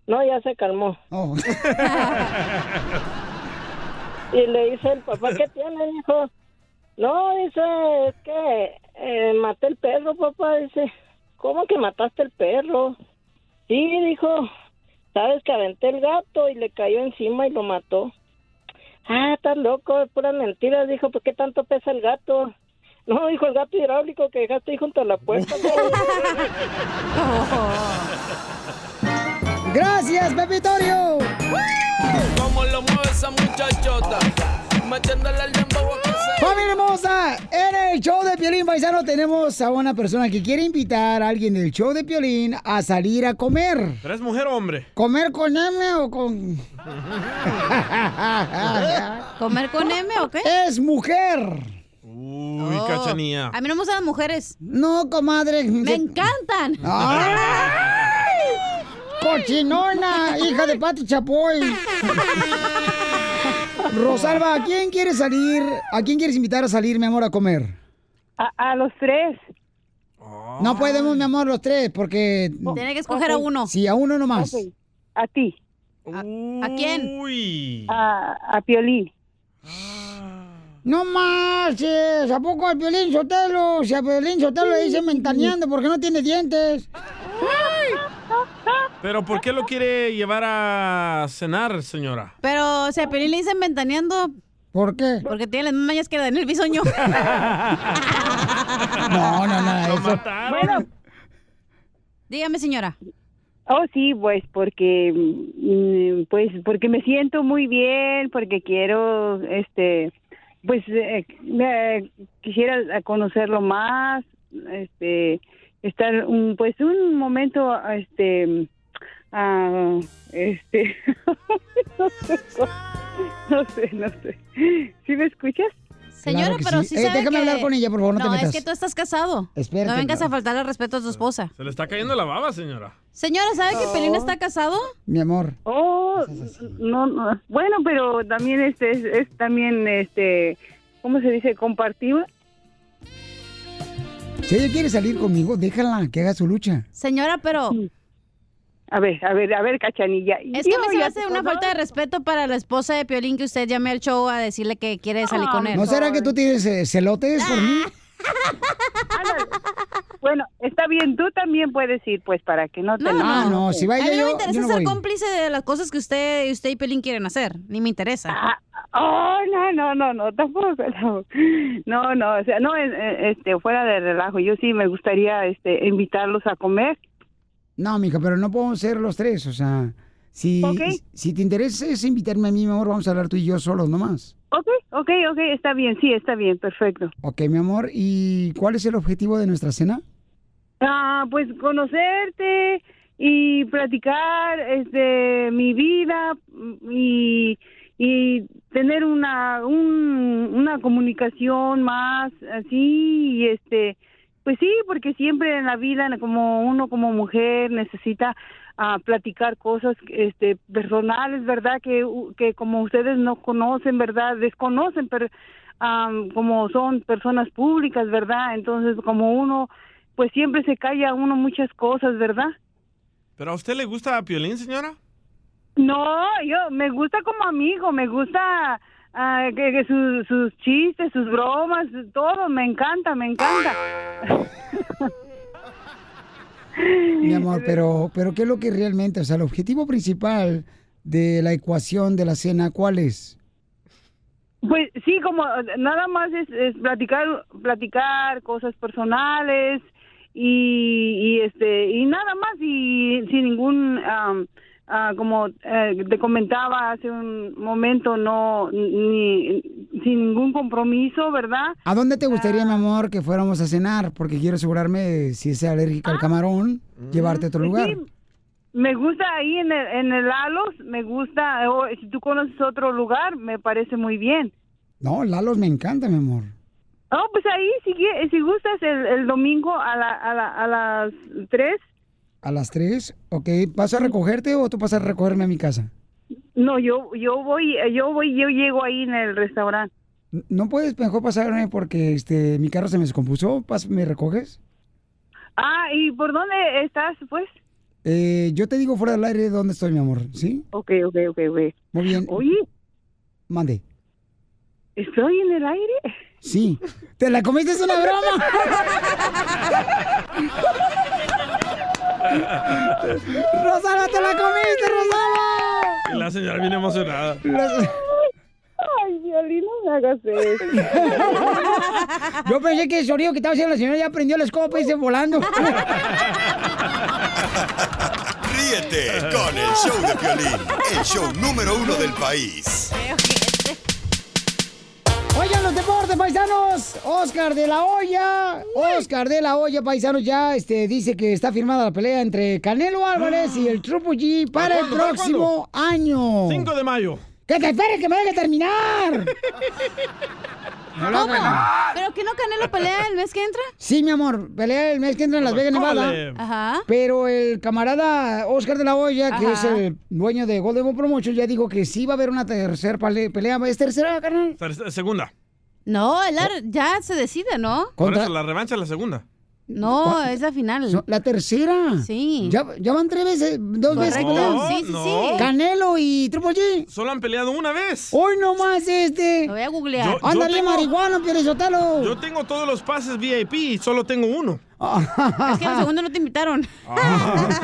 No, ya se calmó. Oh. [laughs] Y le dice el papá, ¿qué tiene, hijo? No, dice, es que eh, maté el perro, papá. Dice, ¿cómo que mataste el perro? Sí, dijo, sabes que aventé el gato y le cayó encima y lo mató. Ah, estás loco, es puras mentiras, dijo, ¿por qué tanto pesa el gato? No, dijo el gato hidráulico que dejaste ahí junto a la puerta. [laughs] Gracias, Pepitorio. ¿Cómo lo mueve esa muchachota? Metiéndole el dembow Familia hermosa, en el show de Piolín Paisano tenemos a una persona que quiere invitar a alguien del show de Piolín a salir a comer. ¿Pero es mujer o hombre? ¿Comer con M o con...? [laughs] ¿Comer con M o qué? Es mujer. Uy, Oh. cachanía. A mí no me gustan las mujeres. No, comadre. Me encantan. ¡Ay! ¡Cochinona! ¡Hija de Pati Chapoy! [laughs] Rosalba, ¿a quién quieres salir? ¿A quién quieres invitar a salir, mi amor, a comer? A, a los tres. No podemos, mi amor, los tres, porque... Tiene que escoger a uno. Sí, a uno nomás. A ti. ¿A quién? Uy. A, a Piolín. [gasps] No marches, ¿a poco al Piolín Sotelo? Si a Piolín Sotelo le dicen mentaneando porque no tiene dientes. ¿Pero por qué lo quiere llevar a cenar, señora? Pero, o sea, a Piolín le dicen ventaneando. ¿Por qué? Porque tiene las mañas que Daniel Bisoño. [laughs] No, no, no, eso... Bueno, Dígame, señora. oh sí, pues porque, mm, pues porque me siento muy bien, porque quiero, este, pues eh, quisiera conocerlo más, este, estar un, pues un momento, este, ah, este, [laughs] no sé, no sé, no sé. ¿Sí me escuchas? Señora, Claro pero sí. sí, Eh, sabe déjame que- hablar con ella, por favor, no te metas. es que tú estás casado. Espérate, no vengas no. a faltarle al respeto a tu esposa. Se le está cayendo la baba, señora. Señora, ¿sabe que Piolín está casado? Mi amor. Oh, no, no, bueno, pero también este es, es también este, ¿cómo se dice? Compartible. Si ella quiere salir conmigo, déjala que haga su lucha. Señora, pero... A ver, a ver, a ver, cachanilla. Es que me se hace una falta de respeto para la esposa de Piolín que usted llame al show a decirle que quiere salir con él. ¿No será que tú tienes eh, celotes por mí? [laughs] Bueno, está bien, tú también puedes ir, pues, para que no te... No, no, Ah, no, si a vaya mí no yo, me interesa yo no ser voy. cómplice de las cosas que usted, usted y Piolín quieren hacer. Ni me interesa. Oh, no, no, no, no, tampoco, no. No, no, o sea, no, eh, eh, este, fuera de relajo. Yo sí me gustaría, este, invitarlos a comer. No, mija, pero no podemos ser los tres, o sea... Si, si te interesa es invitarme a mí, mi amor, vamos a hablar tú y yo solos nomás. Ok, ok, ok, está bien, sí, está bien, perfecto. Ok, mi amor, ¿y cuál es el objetivo de nuestra cena? Ah, pues conocerte y platicar este mi vida y, y tener una un- una comunicación más así y este pues sí porque siempre en la vida como uno como mujer necesita ah, platicar cosas este personales verdad que que como ustedes no conocen verdad desconocen pero am, como son personas públicas verdad entonces como uno pues siempre se calla uno muchas cosas, ¿verdad? ¿Pero a usted le gusta Piolín, señora? No, yo me gusta como amigo, me gusta ah, que, que sus, sus chistes, sus bromas, todo, me encanta, me encanta. [laughs] Mi amor, pero, pero ¿qué es lo que realmente, o sea, el objetivo principal de la ecuación de la cena, cuál es? Pues sí, como nada más es, es platicar, platicar cosas personales y, y este y nada más y sin ningún am, ah, como eh, te comentaba hace un momento no ni sin ningún compromiso, ¿verdad? ¿A dónde te gustaría, Ah. mi amor, que fuéramos a cenar? Porque quiero asegurarme, si es alérgica al camarón, llevarte a otro Pues lugar. sí, me gusta ahí en el, en el Alos, me gusta, o si tú conoces otro lugar, me parece muy bien. No, Lalos me encanta, mi amor. Oh, pues ahí, si, si gustas, el, el domingo a, la, a, la, a las 3. A las 3, ok. ¿Vas a recogerte o tú vas a recogerme a mi casa? No, yo yo voy, yo voy, yo llego ahí en el restaurante. ¿No puedes mejor pasarme porque este mi carro se me descompuso? ¿Me recoges? Ah, ¿y por dónde estás, pues? Eh, yo te digo fuera del aire dónde estoy, mi amor, ¿sí? Ok, ok, ok, ok. Muy bien. Oye, Mande. ¿estoy en el aire? Sí. ¿Te la comiste? Es una broma. [laughs] Rosana, te la comiste, Rosana. Y la señora viene emocionada. Ay, Violín, no me hagas eso. Yo pensé que el sonido que estaba haciendo la señora ya prendió la escopa y se volando. Ríete con el show de Piolín, el show número uno del país. Los deportes, paisanos. Oscar de la Hoya. Oscar de la Hoya, paisanos, ya este, dice que está firmada la pelea entre Canelo Álvarez y el Triple G para el próximo año. 5 de mayo. ¡Que te espere que me deje terminar! [laughs] No lo ¿Cómo? ¿Pero que no Canelo pelea el mes que entra? Sí, mi amor, pelea el mes que entra en Las Vegas, Nevada. Ajá. Pero el camarada Oscar de la Hoya, que Ajá. es el dueño de Golden Boy Promotion, ya dijo que sí va a haber una tercera pelea. ¿Es tercera, carnal? Ter- Segunda. No, el ar- ya se decide, ¿no? Por eso la revancha es la segunda. No, es la final. So- La tercera. Sí. Ya, ya van tres veces, dos veces. que No, pelean. sí, sí, sí. Canelo y Triple G. Solo han peleado una vez. Hoy nomás este. Lo voy a googlear. Yo- bien tengo- marihuana, Pielizotelo. Yo tengo todos los pases VIP y solo tengo uno. [laughs] Es que el segundo no te invitaron. [laughs]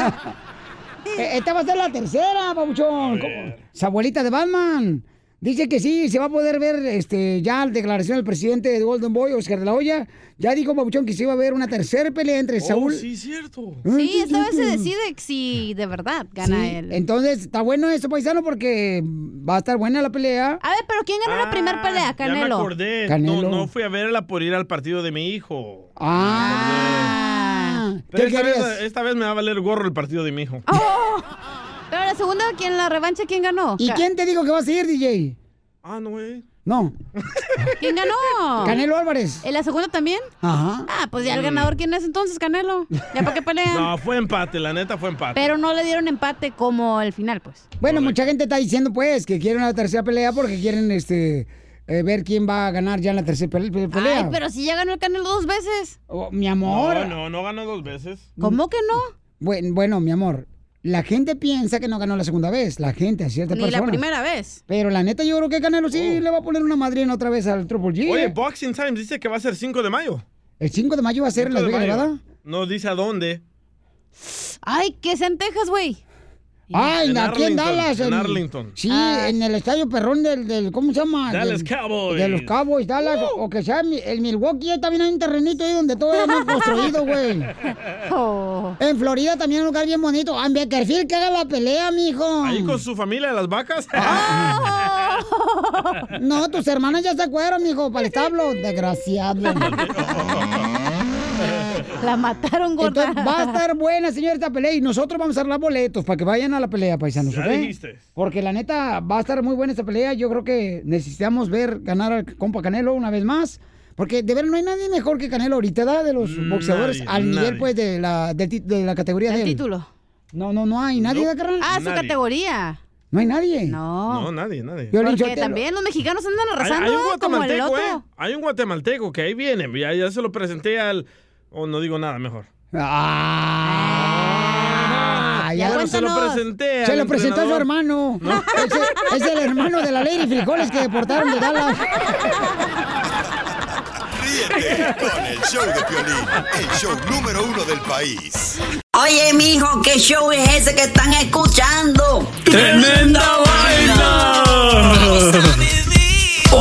Eh, Esta va a ser la tercera, papuchón. ¿Cómo? Su abuelita de Batman. Dice que sí, se va a poder ver este, ya la declaración del presidente de Golden Boy, Oscar de la Hoya. Ya dijo Papuchón que sí va a haber una tercera pelea entre Saúl. Oh, sí, cierto. Sí, esta vez se decide si de verdad gana Sí, él. Entonces, está bueno esto, paisano, porque va a estar buena la pelea. A ver, pero ¿quién ganó la primera pelea? Ah, Ya me Canelo. acordé. Canelo. No, no fui a verla por ir al partido de mi hijo. Ah. Pero ¿Qué esta vez, esta vez me va a valer gorro el partido de mi hijo. [laughs] Pero la segunda, ¿quién la revancha? ¿Quién ganó? ¿Y Ca- quién te dijo que vas a ir, DJ? Ah, no, eh. No. ¿Quién ganó? Canelo Álvarez. ¿En la segunda también? Ajá. Ah, pues ya el ganador, ¿quién es entonces, Canelo? ¿Ya para qué pelean? No, fue empate, la neta fue empate. Pero no le dieron empate como el final, pues. Bueno, mucha gente está diciendo, pues, que quieren una tercera pelea porque quieren, este, eh, ver quién va a ganar ya en la tercera pele- pe- pelea. Ay, pero si ya ganó el Canelo dos veces. Oh, mi amor. No, no, no ganó dos veces. ¿Cómo que no? Bueno, bueno, mi amor, la gente piensa que no ganó la segunda vez, la gente, a ciertas Ni la primera vez. Pero la neta yo creo que Canelo sí le va a poner una madrina otra vez al Triple G. Oh. Oye, ¿eh? Boxing Times dice que va a ser 5 de mayo. El 5 de mayo va a ser en 5 Las Vegas. Nevada. No dice a dónde. Ay, que sean Texas, güey. Ay, En aquí en Dallas. en Arlington. Sí, Ah. en el estadio perrón del, del ¿cómo se llama? Dallas Del- Cowboys. De los Cowboys, Dallas. O que sea el Milwaukee, ahí también hay un terrenito ahí donde todo no construido, güey. [laughs] Oh. En Florida también un lugar bien bonito. Ah, En Bakersfield que haga la pelea, mijo. Ahí con su familia, las vacas. Ah. [laughs] No, tus hermanas ya se fueron, mijo, para el establo. Desgraciado. [laughs] [laughs] La mataron, gorda. Entonces, va a estar buena, señor, esta pelea. Y nosotros vamos a arreglar boletos para que vayan a la pelea, paisanos, Ya ¿ok? dijiste. Porque la neta, va a estar muy buena esta pelea. Yo creo que necesitamos ver ganar al compa Canelo una vez más. Porque de verdad no hay nadie mejor que Canelo ahorita, ¿da? De los boxeadores Nadie, al nivel, nadie. pues, de la, del ti- de la categoría El de él. título. No, no, no hay nadie, ¿da, carnal? Ah, su Nadie. categoría. No hay nadie. No. No, nadie, nadie. Porque también los mexicanos andan arrasando hay un como el guatemalteco, otro. ¿eh? Hay un guatemalteco que ahí viene. Ya, ya se lo presenté al... O no digo nada, mejor. Ah, ya Bueno, se lo presenté Se lo presentó a su hermano. Es el hermano de la Lady Frijoles que deportaron de Dallas. Ríete con el show de Piolín, el show número uno del país. Oye, mijo, ¿qué show es ese que están escuchando? ¡Tremenda vaina!